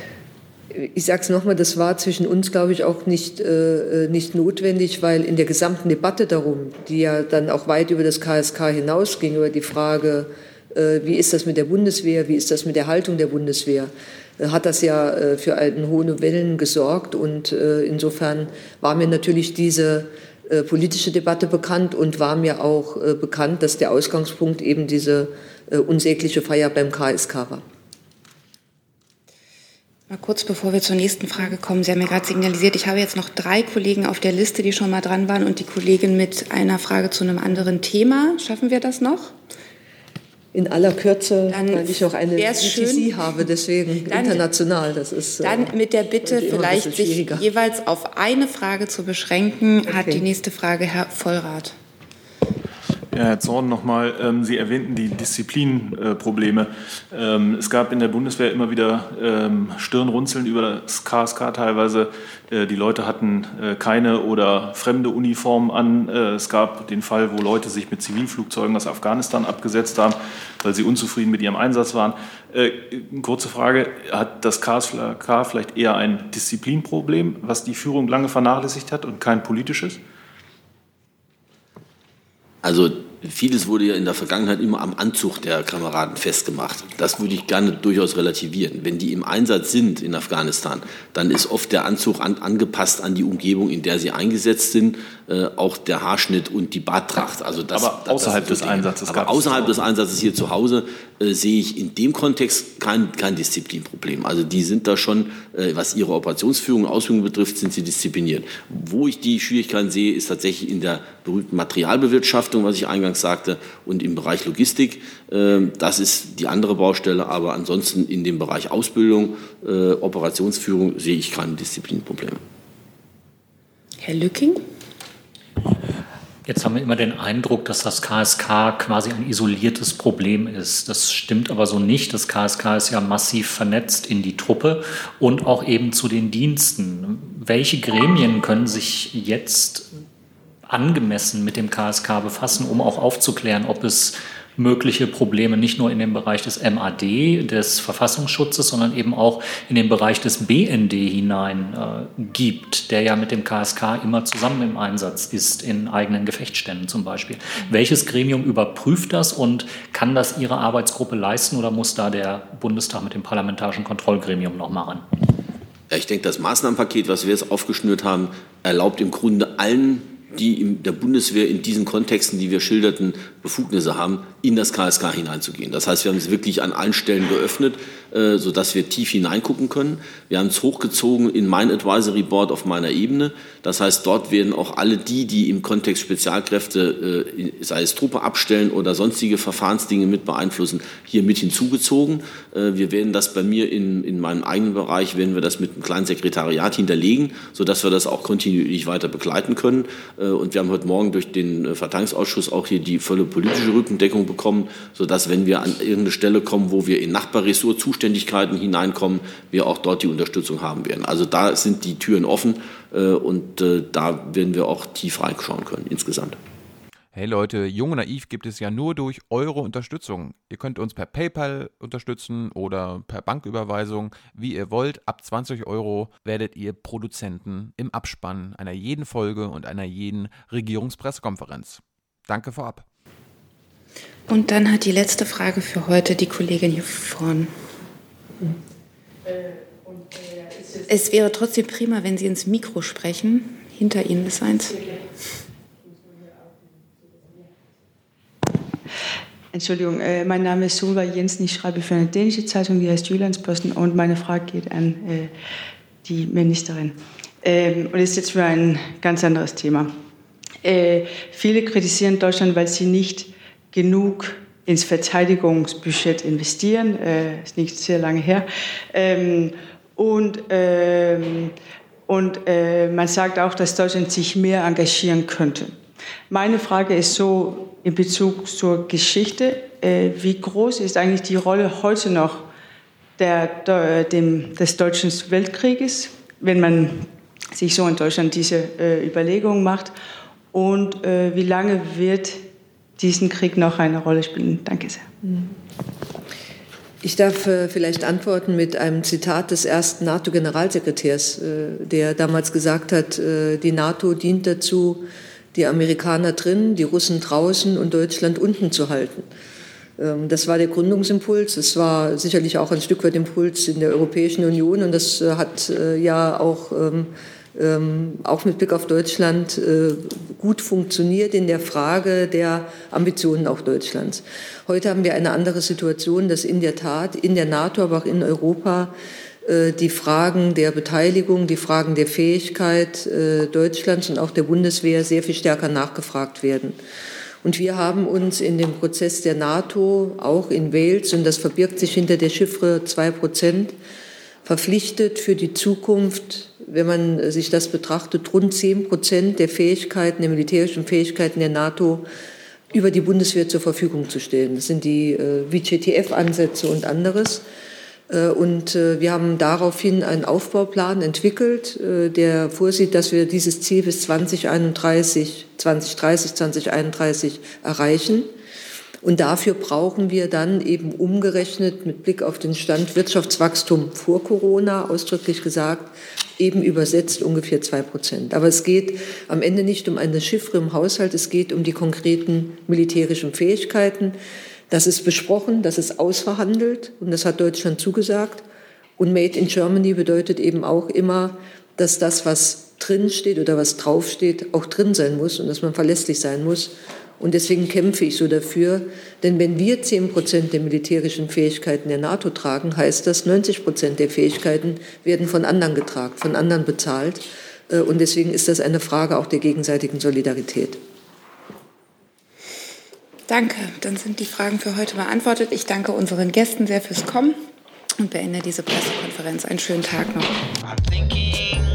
Ich sage es nochmal, das war zwischen uns, glaube ich, auch nicht, äh, nicht notwendig, weil in der gesamten Debatte darum, die ja dann auch weit über das KSK hinausging, über die Frage, äh, wie ist das mit der Bundeswehr, wie ist das mit der Haltung der Bundeswehr, äh, hat das ja äh, für einen hohe Wellen gesorgt. Und äh, insofern war mir natürlich diese äh, politische Debatte bekannt und war mir auch bekannt, dass der Ausgangspunkt eben diese unsägliche Feier beim KSK war. Mal kurz bevor wir zur nächsten Frage kommen. Sie haben mir gerade signalisiert, ich habe jetzt noch drei Kollegen auf der Liste, die schon mal dran waren und die Kollegin mit einer Frage zu einem anderen Thema. Schaffen wir das noch? In aller Kürze, dann weil ich auch eine GTC habe, deswegen dann, international. Das ist äh, dann mit der Bitte, vielleicht sich jeweils auf eine Frage zu beschränken, okay. hat die nächste Frage Herr Vollrath. Ja, Herr Zorn, nochmal, ähm, Sie erwähnten die Disziplinprobleme. Ähm, es gab in der Bundeswehr immer wieder ähm, Stirnrunzeln über das KSK teilweise. Äh, die Leute hatten äh, keine oder fremde Uniformen an. Äh, es gab den Fall, wo Leute sich mit Zivilflugzeugen aus Afghanistan abgesetzt haben, weil sie unzufrieden mit ihrem Einsatz waren. Äh, kurze Frage, hat das KSK vielleicht eher ein Disziplinproblem, was die Führung lange vernachlässigt hat und kein politisches? Also vieles wurde ja in der Vergangenheit immer am Anzug der Kameraden festgemacht. Das würde ich gerne durchaus relativieren. Wenn die im Einsatz sind in Afghanistan, dann ist oft der Anzug an, angepasst an die Umgebung, in der sie eingesetzt sind, äh, auch der Haarschnitt und die Barttracht. Also das, Aber außerhalb das des Einsatzes. Aber außerhalb des Einsatzes hier zu Hause äh, sehe ich in dem Kontext kein, kein Disziplinproblem. Also die sind da schon, äh, was ihre Operationsführung und Ausführung betrifft, sind sie diszipliniert. Wo ich die Schwierigkeiten sehe, ist tatsächlich in der berühmten Materialbewirtschaftung, was ich eingangs sagte, und im Bereich Logistik. Äh, das ist die andere Baustelle. Aber ansonsten in dem Bereich Ausbildung, äh, Operationsführung sehe ich keine Disziplinprobleme. Herr Lücking? Jetzt haben wir immer den Eindruck, dass das KSK quasi ein isoliertes Problem ist. Das stimmt aber so nicht. Das KSK ist ja massiv vernetzt in die Truppe und auch eben zu den Diensten. Welche Gremien können sich jetzt angemessen mit dem KSK befassen, um auch aufzuklären, ob es mögliche Probleme nicht nur in dem Bereich des MAD, des Verfassungsschutzes, sondern eben auch in den Bereich des BND hinein äh, gibt, der ja mit dem KSK immer zusammen im Einsatz ist, in eigenen Gefechtsständen zum Beispiel. Welches Gremium überprüft das und kann das Ihre Arbeitsgruppe leisten oder muss da der Bundestag mit dem parlamentarischen Kontrollgremium noch machen? Ja, ich denke, das Maßnahmenpaket, was wir jetzt aufgeschnürt haben, erlaubt im Grunde allen die in der Bundeswehr in diesen Kontexten, die wir schilderten, Befugnisse haben, in das KSK hineinzugehen. Das heißt, wir haben es wirklich an allen Stellen geöffnet, äh, sodass wir tief hineingucken können. Wir haben es hochgezogen in mein Advisory Board auf meiner Ebene. Das heißt, dort werden auch alle die, die im Kontext Spezialkräfte, äh, sei es Truppe abstellen oder sonstige Verfahrensdinge mit beeinflussen, hier mit hinzugezogen. Äh, wir werden das bei mir in, in meinem eigenen Bereich, werden wir das mit einem kleinen Sekretariat hinterlegen, sodass wir das auch kontinuierlich weiter begleiten können. Und wir haben heute Morgen durch den Verteidigungsausschuss auch hier die volle politische Rückendeckung bekommen, sodass, wenn wir an irgendeine Stelle kommen, wo wir in Nachbarressort Zuständigkeiten hineinkommen, wir auch dort die Unterstützung haben werden. Also da sind die Türen offen äh, und äh, da werden wir auch tief reinschauen können insgesamt. Hey Leute, Jung und Naiv gibt es ja nur durch eure Unterstützung. Ihr könnt uns per PayPal unterstützen oder per Banküberweisung, wie ihr wollt. Ab 20 Euro werdet ihr Produzenten im Abspann einer jeden Folge und einer jeden Regierungspressekonferenz. Danke vorab. Und dann hat die letzte Frage für heute die Kollegin hier vorne. Es wäre trotzdem prima, wenn Sie ins Mikro sprechen. Hinter Ihnen ist eins. Entschuldigung, äh, mein Name ist Solva Jensen. Ich schreibe für eine dänische Zeitung, die heißt Jyllandsposten. Und meine Frage geht an äh, die Ministerin. Ähm, und ist jetzt für ein ganz anderes Thema. Äh, viele kritisieren Deutschland, weil sie nicht genug ins Verteidigungsbudget investieren. Äh, ist nicht sehr lange her. Ähm, und ähm, und äh, man sagt auch, dass Deutschland sich mehr engagieren könnte. Meine Frage ist so in Bezug zur Geschichte, äh, wie groß ist eigentlich die Rolle heute noch der, der, dem, des Deutschen Weltkrieges, wenn man sich so in Deutschland diese äh, Überlegungen macht? Und äh, wie lange wird diesen Krieg noch eine Rolle spielen? Danke sehr. Ich darf äh, vielleicht antworten mit einem Zitat des ersten NATO-Generalsekretärs, äh, der damals gesagt hat, äh, die NATO dient dazu, die Amerikaner drin, die Russen draußen und Deutschland unten zu halten. Ähm, das war der Gründungsimpuls. Es war sicherlich auch ein Stück weit Impuls in der Europäischen Union und das hat ja auch ähm, auch mit Blick auf Deutschland äh, gut funktioniert in der Frage der Ambitionen auch Deutschlands. Heute haben wir eine andere Situation, dass in der Tat in der NATO, aber auch in Europa äh, die Fragen der Beteiligung, die Fragen der Fähigkeit äh, Deutschlands und auch der Bundeswehr sehr viel stärker nachgefragt werden. Und wir haben uns in dem Prozess der NATO, auch in Wales, und das verbirgt sich hinter der Chiffre zwei Prozent, verpflichtet für die Zukunft wenn man sich das betrachtet, rund 10 Prozent der Fähigkeiten, der militärischen Fähigkeiten der NATO über die Bundeswehr zur Verfügung zu stellen. Das sind die äh, VGTF-Ansätze und anderes. Äh, und äh, wir haben daraufhin einen Aufbauplan entwickelt, äh, der vorsieht, dass wir dieses Ziel bis 2031, 2030, 2031 erreichen. Und dafür brauchen wir dann eben umgerechnet mit Blick auf den Stand Wirtschaftswachstum vor Corona, ausdrücklich gesagt, eben übersetzt ungefähr zwei Prozent. Aber es geht am Ende nicht um eine Chiffre im Haushalt, es geht um die konkreten militärischen Fähigkeiten. Das ist besprochen, das ist ausverhandelt und das hat Deutschland zugesagt. Und Made in Germany bedeutet eben auch immer, dass das, was drinsteht oder was draufsteht, auch drin sein muss und dass man verlässlich sein muss. Und deswegen kämpfe ich so dafür. Denn wenn wir 10 Prozent der militärischen Fähigkeiten der NATO tragen, heißt das, 90 Prozent der Fähigkeiten werden von anderen getragen, von anderen bezahlt. Äh, und deswegen ist das eine Frage auch der gegenseitigen Solidarität. Danke. Dann sind die Fragen für heute beantwortet. Ich danke unseren Gästen sehr fürs Kommen und beende diese Pressekonferenz. Einen schönen Tag noch.